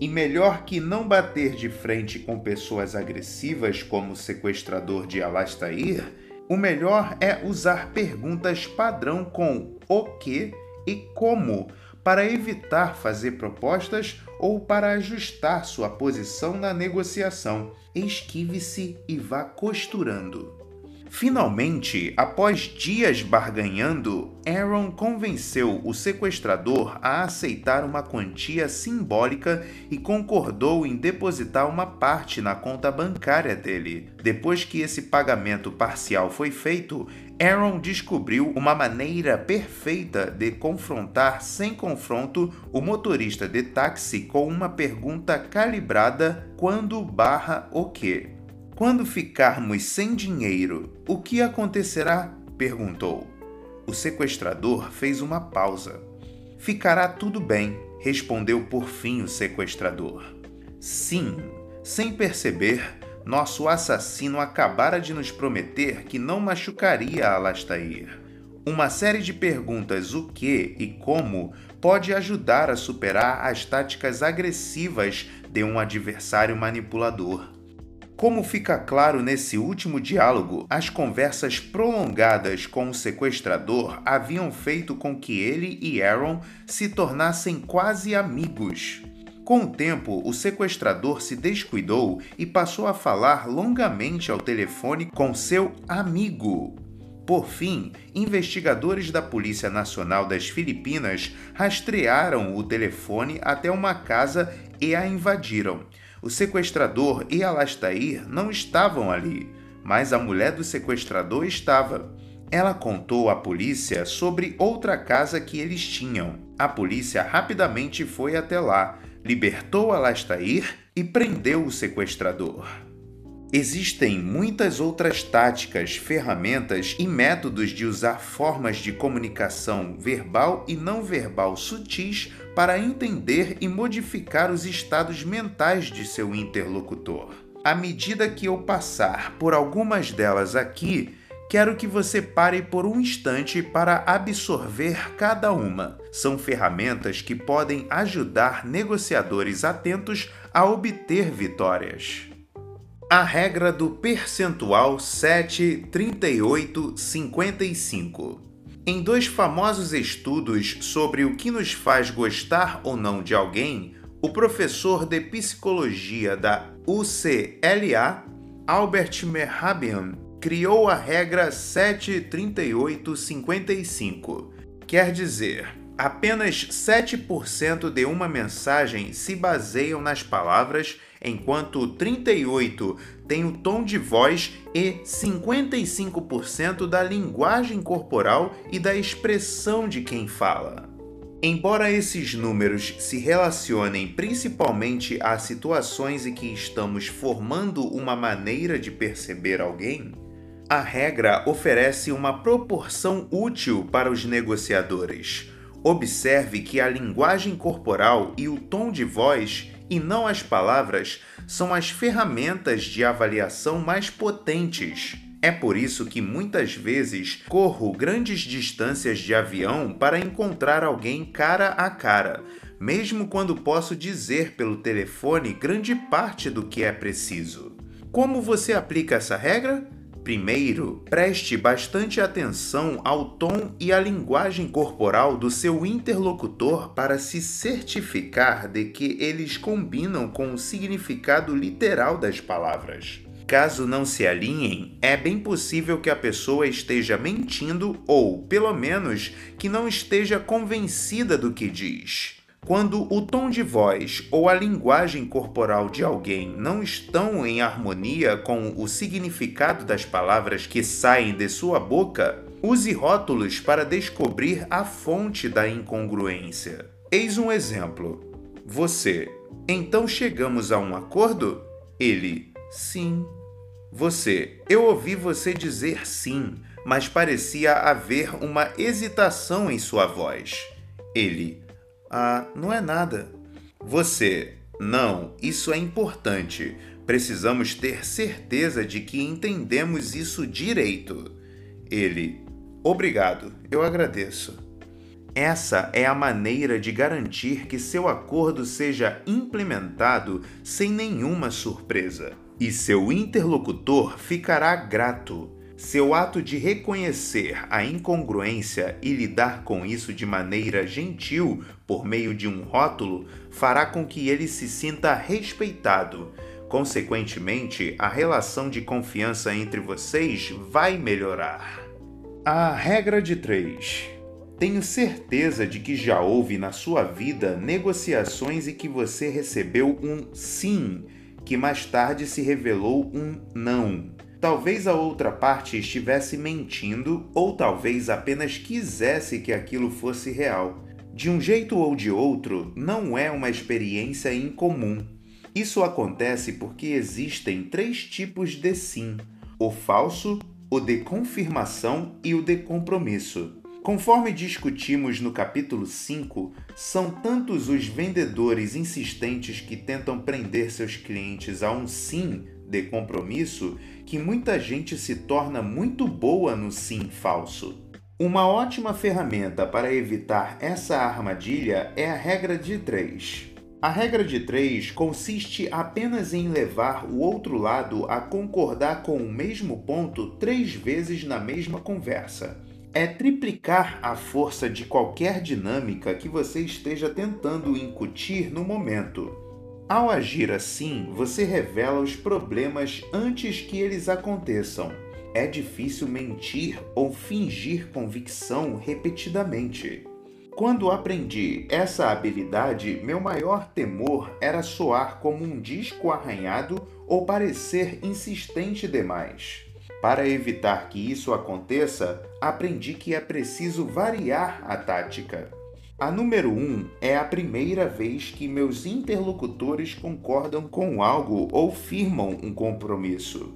E melhor que não bater de frente com pessoas agressivas como o sequestrador de Alastair, o melhor é usar perguntas padrão com o que e como para evitar fazer propostas ou para ajustar sua posição na negociação. Esquive-se e vá costurando. Finalmente, após dias barganhando, Aaron convenceu o sequestrador a aceitar uma quantia simbólica e concordou em depositar uma parte na conta bancária dele. Depois que esse pagamento parcial foi feito, Aaron descobriu uma maneira perfeita de confrontar sem confronto o motorista de táxi com uma pergunta calibrada quando barra o quê? Quando ficarmos sem dinheiro, o que acontecerá? perguntou. O sequestrador fez uma pausa. Ficará tudo bem, respondeu por fim o sequestrador. Sim, Sem perceber, nosso assassino acabara de nos prometer que não machucaria Alastair. Uma série de perguntas o que e como pode ajudar a superar as táticas agressivas de um adversário manipulador. Como fica claro nesse último diálogo, as conversas prolongadas com o sequestrador haviam feito com que ele e Aaron se tornassem quase amigos. Com o tempo, o sequestrador se descuidou e passou a falar longamente ao telefone com seu amigo. Por fim, investigadores da Polícia Nacional das Filipinas rastrearam o telefone até uma casa e a invadiram. O sequestrador e Alastair não estavam ali, mas a mulher do sequestrador estava. Ela contou à polícia sobre outra casa que eles tinham. A polícia rapidamente foi até lá, libertou Alastair e prendeu o sequestrador. Existem muitas outras táticas, ferramentas e métodos de usar formas de comunicação verbal e não verbal sutis para entender e modificar os estados mentais de seu interlocutor. À medida que eu passar por algumas delas aqui, quero que você pare por um instante para absorver cada uma. São ferramentas que podem ajudar negociadores atentos a obter vitórias. A regra do percentual 7, 38, 55. Em dois famosos estudos sobre o que nos faz gostar ou não de alguém, o professor de psicologia da UCLA, Albert Merhabian, criou a regra 73855. Quer dizer, apenas 7% de uma mensagem se baseiam nas palavras enquanto 38 tem o tom de voz e 55% da linguagem corporal e da expressão de quem fala. Embora esses números se relacionem principalmente a situações em que estamos formando uma maneira de perceber alguém, a regra oferece uma proporção útil para os negociadores. Observe que a linguagem corporal e o tom de voz e não as palavras são as ferramentas de avaliação mais potentes. É por isso que muitas vezes corro grandes distâncias de avião para encontrar alguém cara a cara, mesmo quando posso dizer pelo telefone grande parte do que é preciso. Como você aplica essa regra? Primeiro, preste bastante atenção ao tom e à linguagem corporal do seu interlocutor para se certificar de que eles combinam com o significado literal das palavras. Caso não se alinhem, é bem possível que a pessoa esteja mentindo ou, pelo menos, que não esteja convencida do que diz. Quando o tom de voz ou a linguagem corporal de alguém não estão em harmonia com o significado das palavras que saem de sua boca, use rótulos para descobrir a fonte da incongruência. Eis um exemplo. Você. Então chegamos a um acordo? Ele. Sim. Você. Eu ouvi você dizer sim, mas parecia haver uma hesitação em sua voz. Ele. Ah, não é nada. Você, não, isso é importante. Precisamos ter certeza de que entendemos isso direito. Ele, obrigado, eu agradeço. Essa é a maneira de garantir que seu acordo seja implementado sem nenhuma surpresa. E seu interlocutor ficará grato seu ato de reconhecer a incongruência e lidar com isso de maneira gentil por meio de um rótulo fará com que ele se sinta respeitado. Consequentemente, a relação de confiança entre vocês vai melhorar. A regra de três. Tenho certeza de que já houve na sua vida negociações em que você recebeu um sim, que mais tarde se revelou um não. Talvez a outra parte estivesse mentindo ou talvez apenas quisesse que aquilo fosse real. De um jeito ou de outro, não é uma experiência incomum. Isso acontece porque existem três tipos de sim: o falso, o de confirmação e o de compromisso. Conforme discutimos no capítulo 5, são tantos os vendedores insistentes que tentam prender seus clientes a um sim de compromisso que muita gente se torna muito boa no sim falso. Uma ótima ferramenta para evitar essa armadilha é a regra de três. A regra de três consiste apenas em levar o outro lado a concordar com o mesmo ponto três vezes na mesma conversa. É triplicar a força de qualquer dinâmica que você esteja tentando incutir no momento. Ao agir assim, você revela os problemas antes que eles aconteçam. É difícil mentir ou fingir convicção repetidamente. Quando aprendi essa habilidade, meu maior temor era soar como um disco arranhado ou parecer insistente demais. Para evitar que isso aconteça, aprendi que é preciso variar a tática. A número 1 um é a primeira vez que meus interlocutores concordam com algo ou firmam um compromisso.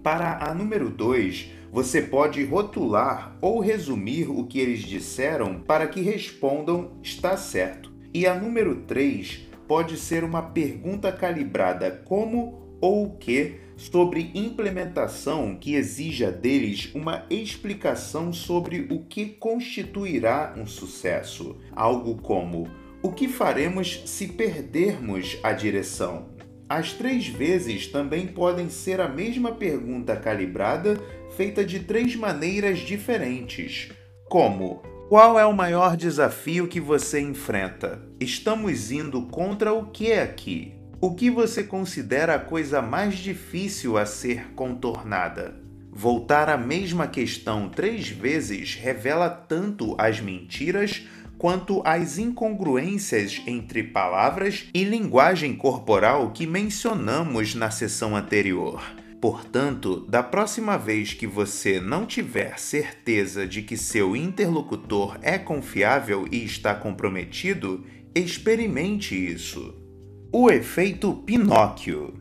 Para a número 2, você pode rotular ou resumir o que eles disseram para que respondam está certo. E a número 3 pode ser uma pergunta calibrada como ou o que sobre implementação que exija deles uma explicação sobre o que constituirá um sucesso. Algo como: o que faremos se perdermos a direção? As três vezes também podem ser a mesma pergunta calibrada, feita de três maneiras diferentes, como: Qual é o maior desafio que você enfrenta? Estamos indo contra o que aqui? O que você considera a coisa mais difícil a ser contornada? Voltar à mesma questão três vezes revela tanto as mentiras quanto às incongruências entre palavras e linguagem corporal que mencionamos na sessão anterior. Portanto, da próxima vez que você não tiver certeza de que seu interlocutor é confiável e está comprometido, experimente isso. O efeito Pinóquio.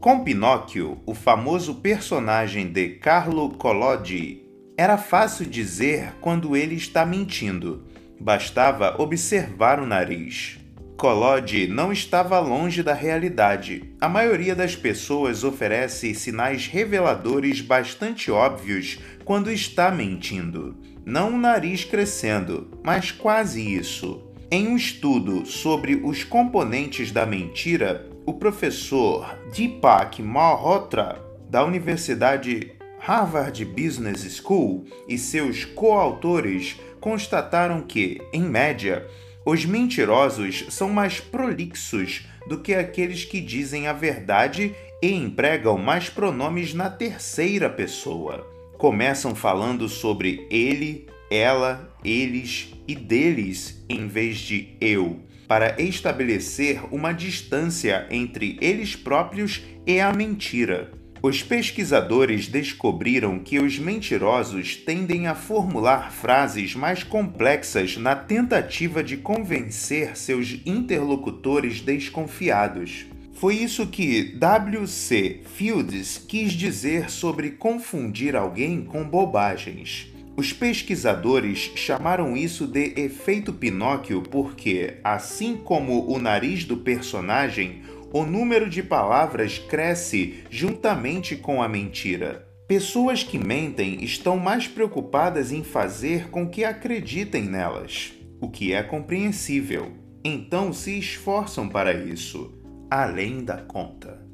Com Pinóquio, o famoso personagem de Carlo Collodi, era fácil dizer quando ele está mentindo Bastava observar o nariz. Collodi não estava longe da realidade. A maioria das pessoas oferece sinais reveladores bastante óbvios quando está mentindo. Não o nariz crescendo, mas quase isso. Em um estudo sobre os componentes da mentira, o professor Deepak Malhotra, da Universidade Harvard Business School, e seus coautores constataram que, em média, os mentirosos são mais prolixos do que aqueles que dizem a verdade e empregam mais pronomes na terceira pessoa. Começam falando sobre ele, ela, eles e deles em vez de eu, para estabelecer uma distância entre eles próprios e a mentira. Os pesquisadores descobriram que os mentirosos tendem a formular frases mais complexas na tentativa de convencer seus interlocutores desconfiados. Foi isso que W.C. Fields quis dizer sobre confundir alguém com bobagens. Os pesquisadores chamaram isso de efeito Pinóquio porque, assim como o nariz do personagem, o número de palavras cresce juntamente com a mentira. Pessoas que mentem estão mais preocupadas em fazer com que acreditem nelas, o que é compreensível. Então se esforçam para isso, além da conta.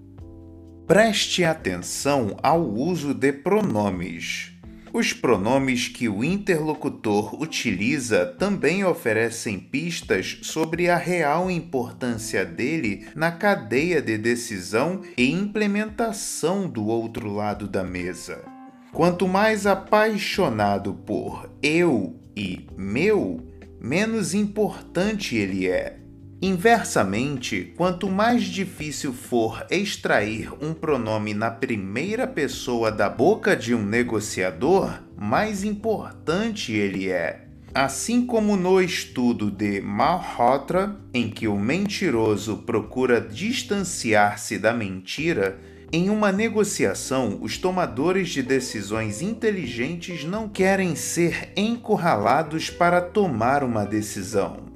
Preste atenção ao uso de pronomes. Os pronomes que o interlocutor utiliza também oferecem pistas sobre a real importância dele na cadeia de decisão e implementação do outro lado da mesa. Quanto mais apaixonado por eu e meu, menos importante ele é. Inversamente, quanto mais difícil for extrair um pronome na primeira pessoa da boca de um negociador, mais importante ele é. Assim como no estudo de Malhotra, em que o mentiroso procura distanciar-se da mentira, Em uma negociação, os tomadores de decisões inteligentes não querem ser encurralados para tomar uma decisão.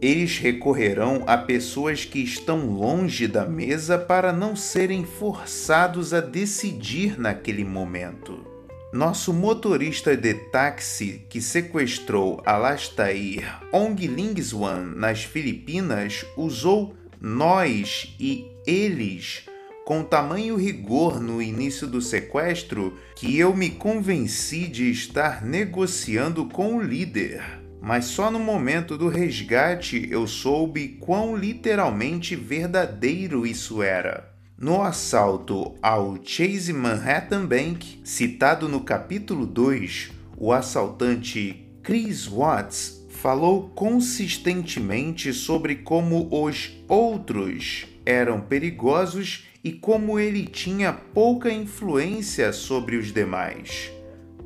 Eles recorrerão a pessoas que estão longe da mesa para não serem forçados a decidir naquele momento. Nosso motorista de táxi que sequestrou Alastair Onglingswan nas Filipinas usou nós e eles com tamanho rigor no início do sequestro que eu me convenci de estar negociando com o líder. Mas só no momento do resgate eu soube quão literalmente verdadeiro isso era. No assalto ao Chase Manhattan Bank, citado no capítulo 2, o assaltante Chris Watts falou consistentemente sobre como os outros eram perigosos e como ele tinha pouca influência sobre os demais.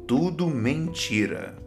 Tudo mentira.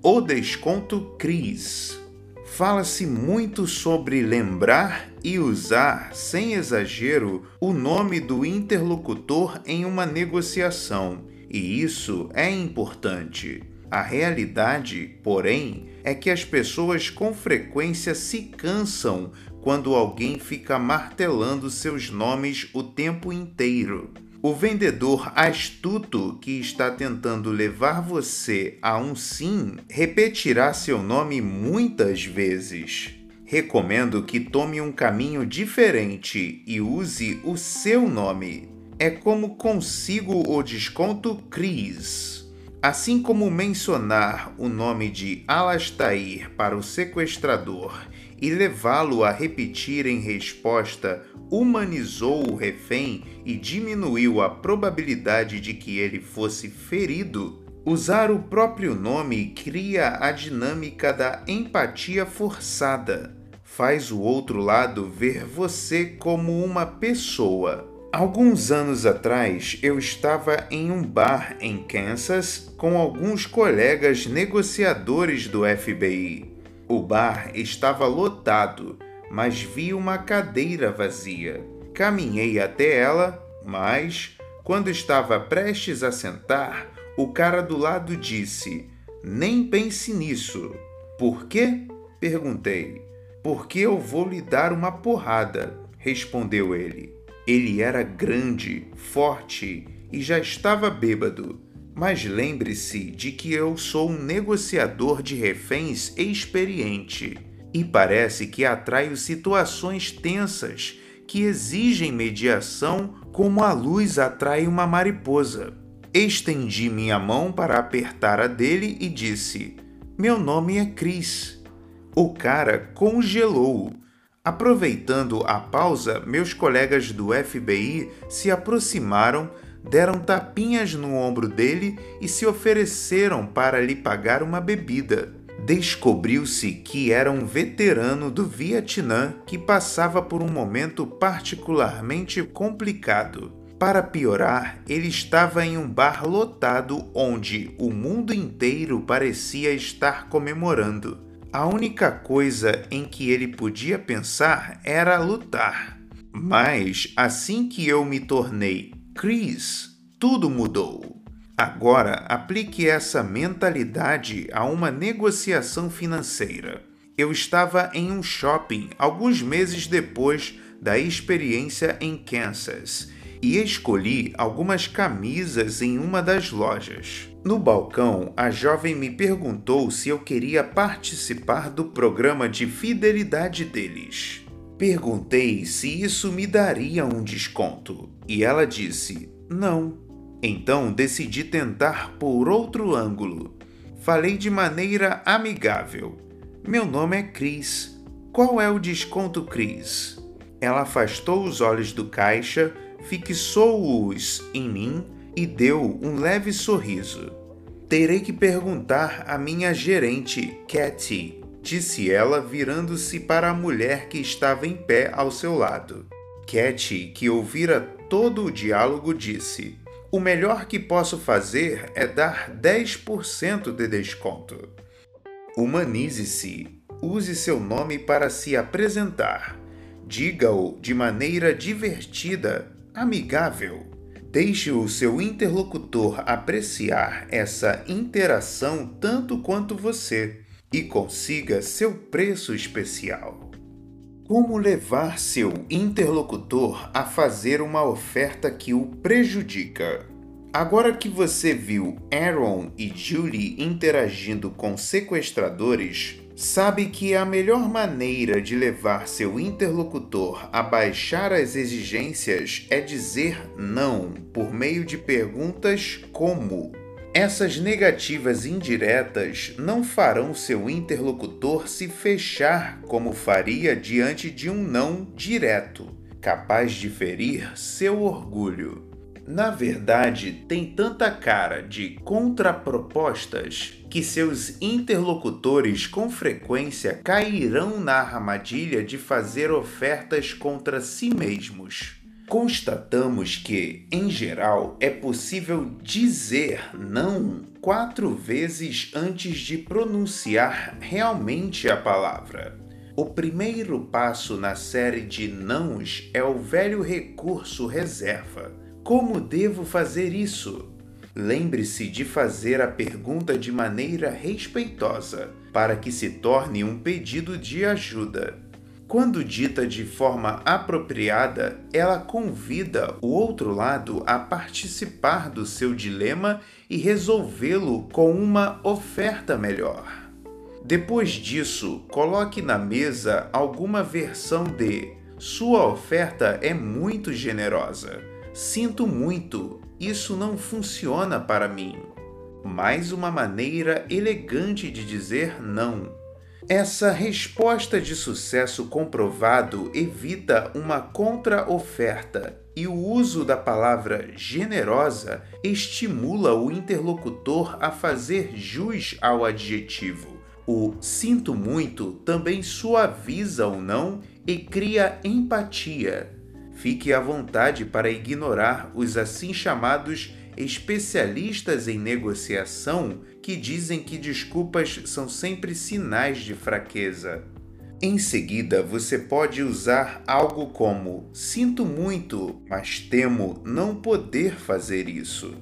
O desconto Cris. Fala-se muito sobre lembrar e usar, sem exagero, o nome do interlocutor em uma negociação, e isso é importante. A realidade, porém, é que as pessoas com frequência se cansam quando alguém fica martelando seus nomes o tempo inteiro. O vendedor astuto que está tentando levar você a um sim repetirá seu nome muitas vezes. Recomendo que tome um caminho diferente e use o seu nome. É como consigo o desconto Cris. Assim como mencionar o nome de Alastair para o sequestrador e levá-lo a repetir em resposta humanizou o refém e diminuiu a probabilidade de que ele fosse ferido, usar o próprio nome cria a dinâmica da empatia forçada. Faz o outro lado ver você como uma pessoa. Alguns anos atrás, eu estava em um bar em Kansas com alguns colegas negociadores do FBI. O bar estava lotado, mas vi uma cadeira vazia. Caminhei até ela, mas, quando estava prestes a sentar, o cara do lado disse: Nem pense nisso. Por quê? perguntei. Porque eu vou lhe dar uma porrada, respondeu ele. Ele era grande, forte e já estava bêbado. Mas lembre-se de que eu sou um negociador de reféns experiente e parece que atraio situações tensas que exigem mediação como a luz atrai uma mariposa. Estendi minha mão para apertar a dele e disse: Meu nome é Chris. O cara congelou. Aproveitando a pausa, meus colegas do FBI se aproximaram deram tapinhas no ombro dele e se ofereceram para lhe pagar uma bebida. Descobriu-se que era um veterano do Vietnã que passava por um momento particularmente complicado. Para piorar, ele estava em um bar lotado onde o mundo inteiro parecia estar comemorando. A única coisa em que ele podia pensar era lutar. Mas assim que eu me tornei Chris, tudo mudou. Agora aplique essa mentalidade a uma negociação financeira. Eu estava em um shopping alguns meses depois da experiência em Kansas e escolhi algumas camisas em uma das lojas. No balcão, a jovem me perguntou se eu queria participar do programa de fidelidade deles. Perguntei se isso me daria um desconto e ela disse: não. Então decidi tentar por outro ângulo. Falei de maneira amigável. Meu nome é Cris. Qual é o desconto, Cris? Ela afastou os olhos do caixa, fixou-os em mim e deu um leve sorriso. Terei que perguntar à minha gerente, Katy, disse ela, virando-se para a mulher que estava em pé ao seu lado. Cat, que ouvira todo o diálogo, disse: O melhor que posso fazer é dar 10% de desconto. Humanize-se. Use seu nome para se apresentar. Diga-o de maneira divertida, amigável. Deixe o seu interlocutor apreciar essa interação tanto quanto você e consiga seu preço especial. Como levar seu interlocutor a fazer uma oferta que o prejudica? Agora que você viu Aaron e Julie interagindo com sequestradores, sabe que a melhor maneira de levar seu interlocutor a baixar as exigências é dizer não por meio de perguntas como. Essas negativas indiretas não farão seu interlocutor se fechar como faria diante de um não direto, capaz de ferir seu orgulho na verdade, tem tanta cara de contrapropostas que seus interlocutores com frequência cairão na armadilha de fazer ofertas contra si mesmos. Constatamos que, em geral, é possível dizer não quatro vezes antes de pronunciar realmente a palavra. O primeiro passo na série de nãos é o velho recurso reserva como devo fazer isso? Lembre-se de fazer a pergunta de maneira respeitosa, para que se torne um pedido de ajuda. Quando dita de forma apropriada, ela convida o outro lado a participar do seu dilema e resolvê-lo com uma oferta melhor. Depois disso, coloque na mesa alguma versão de sua oferta é muito generosa Sinto muito, isso não funciona para mim. Mais uma maneira elegante de dizer não. Essa resposta de sucesso comprovado evita uma contra-oferta e o uso da palavra generosa estimula o interlocutor a fazer jus ao adjetivo. O sinto muito também suaviza o não e cria empatia, Fique à vontade para ignorar os assim chamados especialistas em negociação que dizem que desculpas são sempre sinais de fraqueza. Em seguida, você pode usar algo como: Sinto muito, mas temo não poder fazer isso.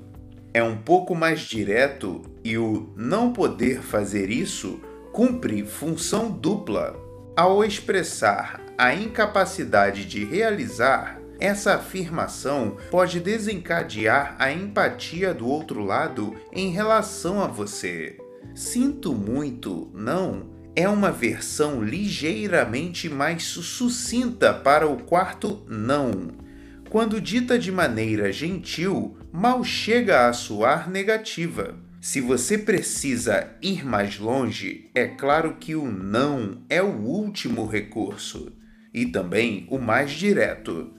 É um pouco mais direto e o não poder fazer isso cumpre função dupla. Ao expressar a incapacidade de realizar, essa afirmação pode desencadear a empatia do outro lado em relação a você. Sinto muito, não, é uma versão ligeiramente mais sucinta para o quarto não. Quando dita de maneira gentil, mal chega a soar negativa. Se você precisa ir mais longe, é claro que o não é o último recurso e também o mais direto.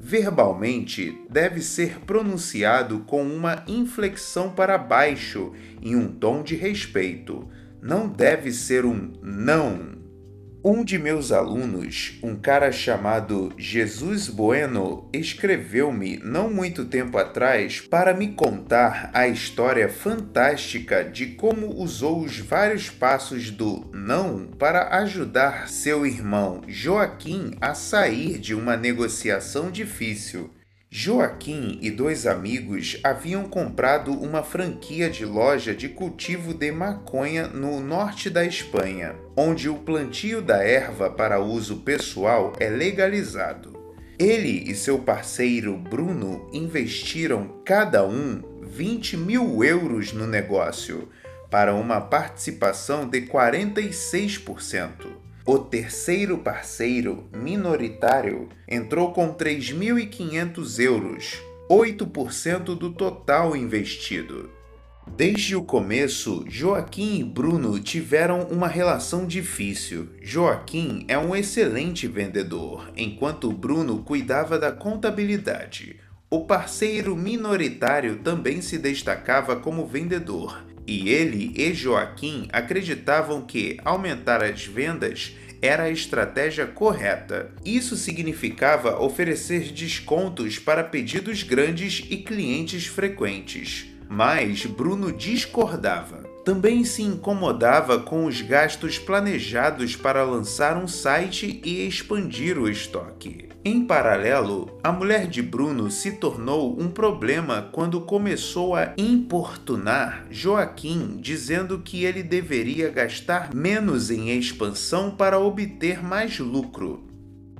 Verbalmente, deve ser pronunciado com uma inflexão para baixo em um tom de respeito. Não deve ser um não um de meus alunos, um cara chamado Jesus Bueno, escreveu-me não muito tempo atrás para me contar a história fantástica de como usou os vários passos do não para ajudar seu irmão Joaquim a sair de uma negociação difícil. Joaquim e dois amigos haviam comprado uma franquia de loja de cultivo de maconha no norte da Espanha, onde o plantio da erva para uso pessoal é legalizado. Ele e seu parceiro Bruno investiram cada um 20 mil euros no negócio, para uma participação de 46%. O terceiro parceiro, minoritário, entrou com 3.500 euros, 8% do total investido. Desde o começo, Joaquim e Bruno tiveram uma relação difícil. Joaquim é um excelente vendedor, enquanto Bruno cuidava da contabilidade. O parceiro minoritário também se destacava como vendedor, e ele e Joaquim acreditavam que aumentar as vendas era a estratégia correta. Isso significava oferecer descontos para pedidos grandes e clientes frequentes. Mas Bruno discordava. Também se incomodava com os gastos planejados para lançar um site e expandir o estoque. Em paralelo, a mulher de Bruno se tornou um problema quando começou a importunar Joaquim, dizendo que ele deveria gastar menos em expansão para obter mais lucro.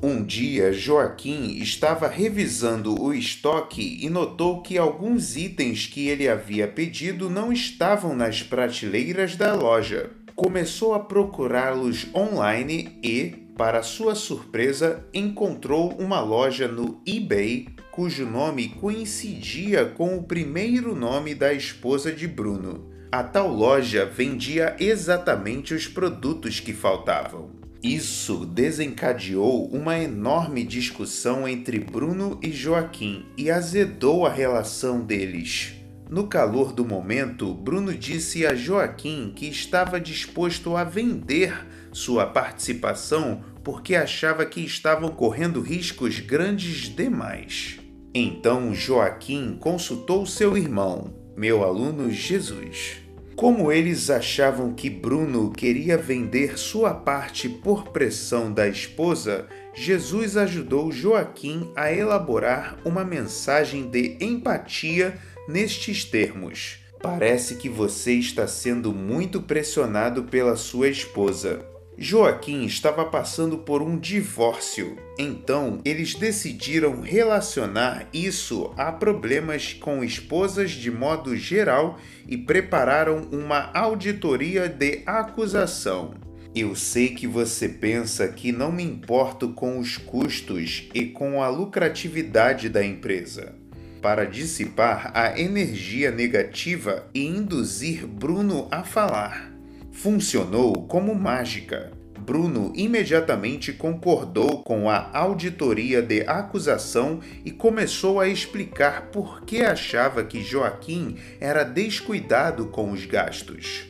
Um dia, Joaquim estava revisando o estoque e notou que alguns itens que ele havia pedido não estavam nas prateleiras da loja. Começou a procurá-los online e, para sua surpresa, encontrou uma loja no eBay cujo nome coincidia com o primeiro nome da esposa de Bruno. A tal loja vendia exatamente os produtos que faltavam. Isso desencadeou uma enorme discussão entre Bruno e Joaquim e azedou a relação deles. No calor do momento, Bruno disse a Joaquim que estava disposto a vender sua participação porque achava que estavam correndo riscos grandes demais. Então Joaquim consultou seu irmão, meu aluno Jesus. Como eles achavam que Bruno queria vender sua parte por pressão da esposa, Jesus ajudou Joaquim a elaborar uma mensagem de empatia nestes termos. Parece que você está sendo muito pressionado pela sua esposa. Joaquim estava passando por um divórcio, então eles decidiram relacionar isso a problemas com esposas de modo geral e prepararam uma auditoria de acusação. Eu sei que você pensa que não me importo com os custos e com a lucratividade da empresa. Para dissipar a energia negativa e induzir Bruno a falar funcionou como mágica. Bruno imediatamente concordou com a auditoria de acusação e começou a explicar por que achava que Joaquim era descuidado com os gastos.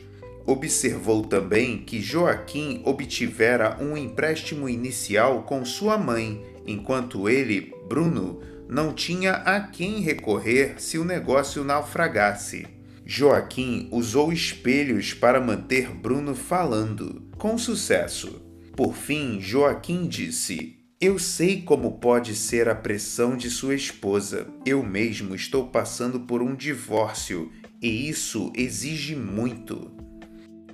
Observou também que Joaquim obtivera um empréstimo inicial com sua mãe, enquanto ele, Bruno, não tinha a quem recorrer se o negócio naufragasse. Joaquim usou espelhos para manter Bruno falando, com sucesso. Por fim, Joaquim disse: Eu sei como pode ser a pressão de sua esposa. Eu mesmo estou passando por um divórcio e isso exige muito.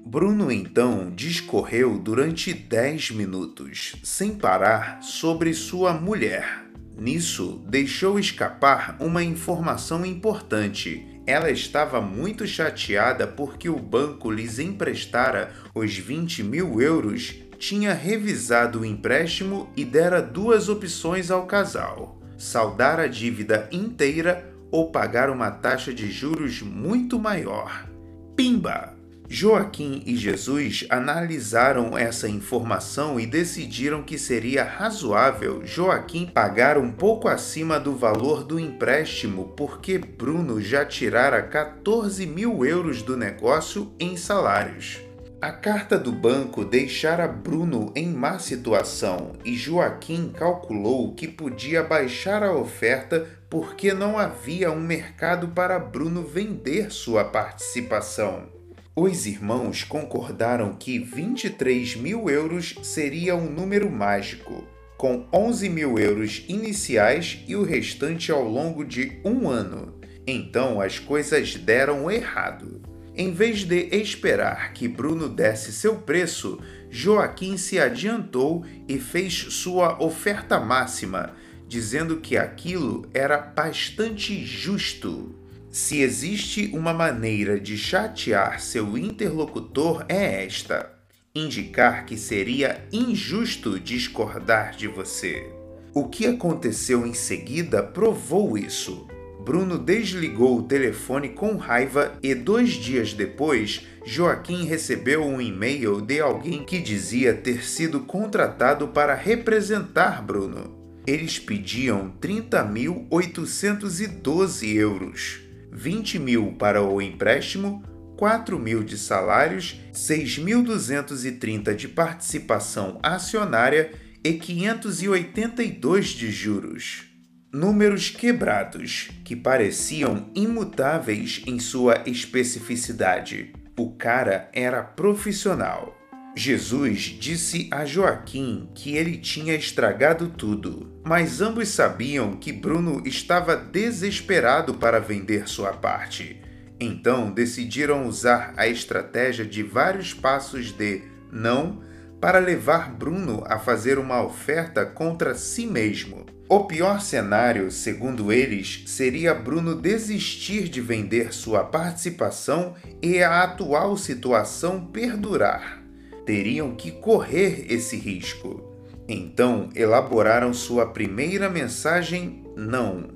Bruno então discorreu durante dez minutos, sem parar, sobre sua mulher. Nisso, deixou escapar uma informação importante ela estava muito chateada porque o banco lhes emprestara os 20 mil euros, tinha revisado o empréstimo e dera duas opções ao casal: saldar a dívida inteira ou pagar uma taxa de juros muito maior. Pimba! Joaquim e Jesus analisaram essa informação e decidiram que seria razoável Joaquim pagar um pouco acima do valor do empréstimo, porque Bruno já tirara 14 mil euros do negócio em salários. A carta do banco deixara Bruno em má situação e Joaquim calculou que podia baixar a oferta porque não havia um mercado para Bruno vender sua participação. Os irmãos concordaram que 23 mil euros seria um número mágico, com 11 mil euros iniciais e o restante ao longo de um ano. Então as coisas deram errado. Em vez de esperar que Bruno desse seu preço, Joaquim se adiantou e fez sua oferta máxima, dizendo que aquilo era bastante justo. Se existe uma maneira de chatear seu interlocutor, é esta: indicar que seria injusto discordar de você. O que aconteceu em seguida provou isso. Bruno desligou o telefone com raiva e dois dias depois, Joaquim recebeu um e-mail de alguém que dizia ter sido contratado para representar Bruno. Eles pediam 30.812 euros. 20 mil para o empréstimo, 4 mil de salários, 6.230 de participação acionária e 582 de juros. Números quebrados, que pareciam imutáveis em sua especificidade. O cara era profissional. Jesus disse a Joaquim que ele tinha estragado tudo, mas ambos sabiam que Bruno estava desesperado para vender sua parte. Então decidiram usar a estratégia de vários passos de não para levar Bruno a fazer uma oferta contra si mesmo. O pior cenário, segundo eles, seria Bruno desistir de vender sua participação e a atual situação perdurar teriam que correr esse risco. Então elaboraram sua primeira mensagem não.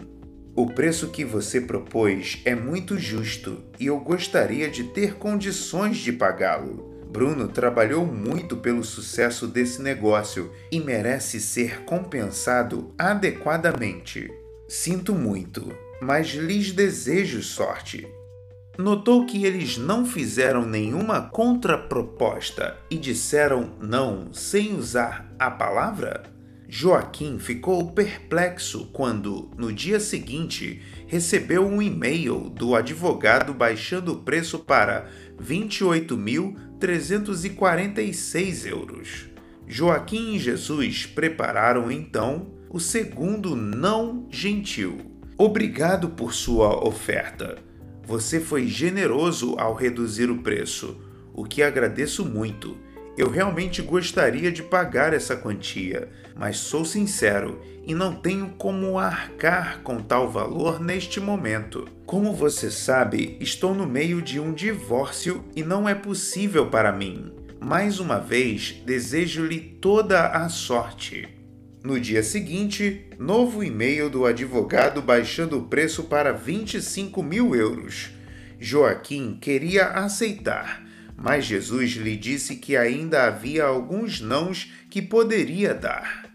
O preço que você propôs é muito justo e eu gostaria de ter condições de pagá-lo. Bruno trabalhou muito pelo sucesso desse negócio e merece ser compensado adequadamente. Sinto muito, mas lhes desejo sorte. Notou que eles não fizeram nenhuma contraproposta e disseram não sem usar a palavra? Joaquim ficou perplexo quando, no dia seguinte, recebeu um e-mail do advogado baixando o preço para 28.346 euros. Joaquim e Jesus prepararam então o segundo não gentil. Obrigado por sua oferta você foi generoso ao reduzir o preço, o que agradeço muito. Eu realmente gostaria de pagar essa quantia, mas sou sincero e não tenho como arcar com tal valor neste momento. Como você sabe, estou no meio de um divórcio e não é possível para mim. Mais uma vez, desejo-lhe toda a sorte. No dia seguinte, novo e-mail do advogado baixando o preço para 25 mil euros. Joaquim queria aceitar, mas Jesus lhe disse que ainda havia alguns nãos que poderia dar.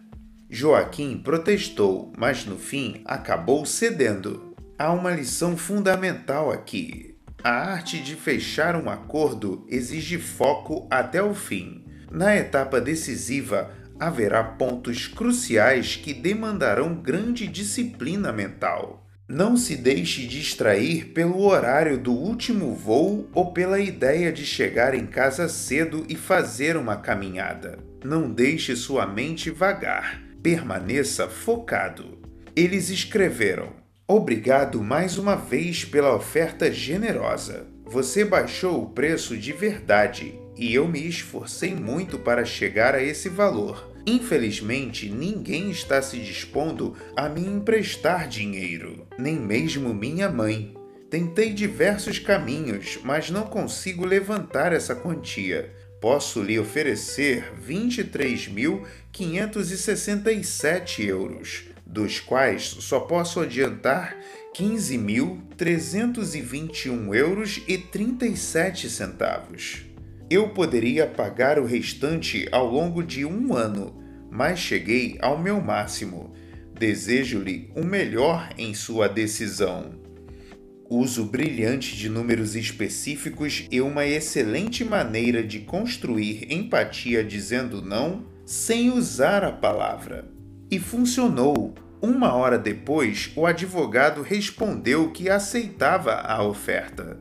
Joaquim protestou, mas no fim acabou cedendo. Há uma lição fundamental aqui. A arte de fechar um acordo exige foco até o fim. Na etapa decisiva, haverá pontos cruciais que demandarão grande disciplina mental. Não se deixe distrair pelo horário do último voo ou pela ideia de chegar em casa cedo e fazer uma caminhada. Não deixe sua mente vagar. Permaneça focado. Eles escreveram: Obrigado mais uma vez pela oferta generosa. Você baixou o preço de verdade e eu me esforcei muito para chegar a esse valor. Infelizmente, ninguém está se dispondo a me emprestar dinheiro, nem mesmo minha mãe. Tentei diversos caminhos, mas não consigo levantar essa quantia. Posso lhe oferecer 23.567 euros, dos quais só posso adiantar 15.321 euros e 37 centavos. Eu poderia pagar o restante ao longo de um ano, mas cheguei ao meu máximo. Desejo-lhe o melhor em sua decisão. Uso brilhante de números específicos e uma excelente maneira de construir empatia dizendo não sem usar a palavra. E funcionou. Uma hora depois, o advogado respondeu que aceitava a oferta.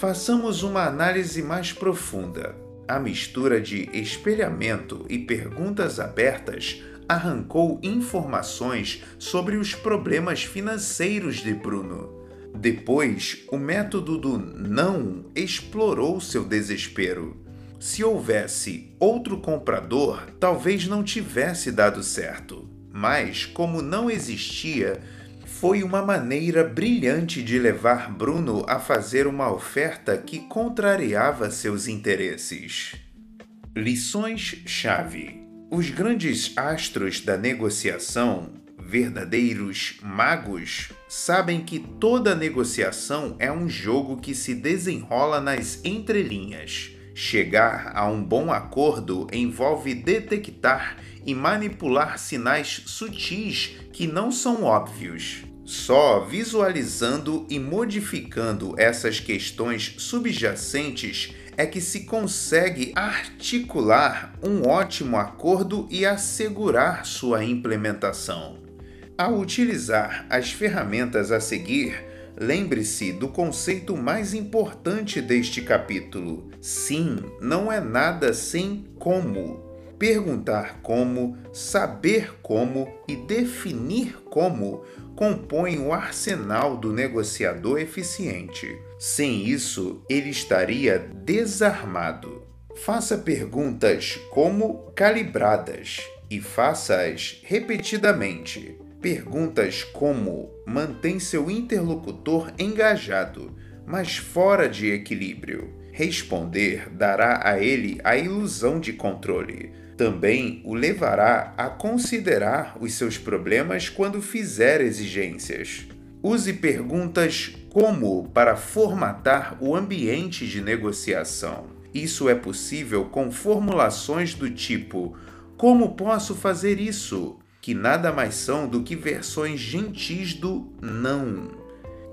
Façamos uma análise mais profunda. A mistura de espelhamento e perguntas abertas arrancou informações sobre os problemas financeiros de Bruno. Depois, o método do não explorou seu desespero. Se houvesse outro comprador, talvez não tivesse dado certo. Mas, como não existia, foi uma maneira brilhante de levar Bruno a fazer uma oferta que contrariava seus interesses. Lições-chave: Os grandes astros da negociação, verdadeiros magos, sabem que toda negociação é um jogo que se desenrola nas entrelinhas. Chegar a um bom acordo envolve detectar e manipular sinais sutis que não são óbvios. Só visualizando e modificando essas questões subjacentes é que se consegue articular um ótimo acordo e assegurar sua implementação. Ao utilizar as ferramentas a seguir, Lembre-se do conceito mais importante deste capítulo. Sim, não é nada sem como. Perguntar como, saber como e definir como compõem o arsenal do negociador eficiente. Sem isso, ele estaria desarmado. Faça perguntas como calibradas e faça-as repetidamente. Perguntas como mantém seu interlocutor engajado, mas fora de equilíbrio. Responder dará a ele a ilusão de controle. Também o levará a considerar os seus problemas quando fizer exigências. Use perguntas como para formatar o ambiente de negociação. Isso é possível com formulações do tipo: Como posso fazer isso? que nada mais são do que versões gentis do não.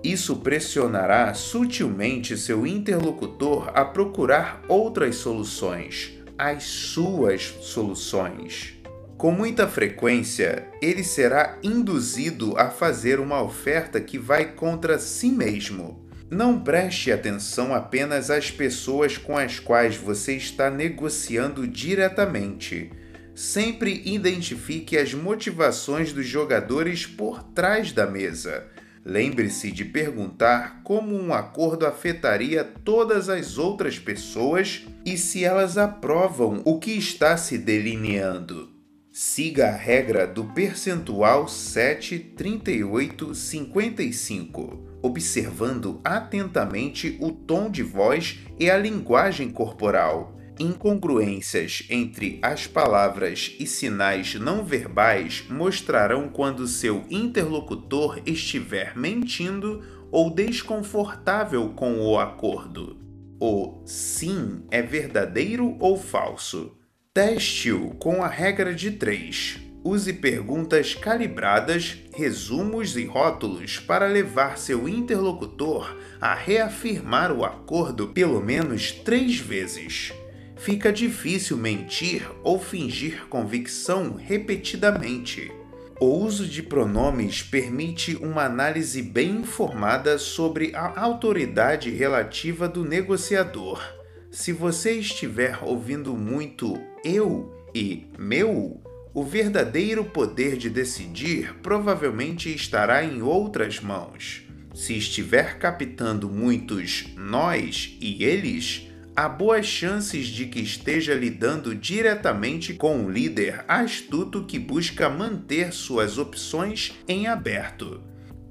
Isso pressionará sutilmente seu interlocutor a procurar outras soluções, as suas soluções. Com muita frequência, ele será induzido a fazer uma oferta que vai contra si mesmo. Não preste atenção apenas às pessoas com as quais você está negociando diretamente sempre identifique as motivações dos jogadores por trás da mesa. Lembre-se de perguntar como um acordo afetaria todas as outras pessoas e se elas aprovam o que está se delineando. Siga a regra do percentual 7, 38, 55, observando atentamente o tom de voz e a linguagem corporal incongruências entre as palavras e sinais não verbais mostrarão quando seu interlocutor estiver mentindo ou desconfortável com o acordo. O sim é verdadeiro ou falso? Teste-o com a regra de três. Use perguntas calibradas, resumos e rótulos para levar seu interlocutor a reafirmar o acordo pelo menos três vezes fica difícil mentir ou fingir convicção repetidamente. O uso de pronomes permite uma análise bem informada sobre a autoridade relativa do negociador. Se você estiver ouvindo muito eu e meu, o verdadeiro poder de decidir provavelmente estará em outras mãos. Se estiver captando muitos nós e eles, há boas chances de que esteja lidando diretamente com um líder astuto que busca manter suas opções em aberto.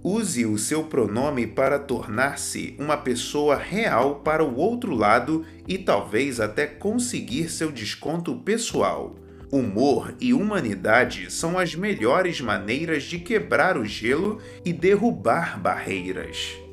Use o seu pronome para tornar-se uma pessoa real para o outro lado e talvez até conseguir seu desconto pessoal. Humor e humanidade são as melhores maneiras de quebrar o gelo e derrubar barreiras.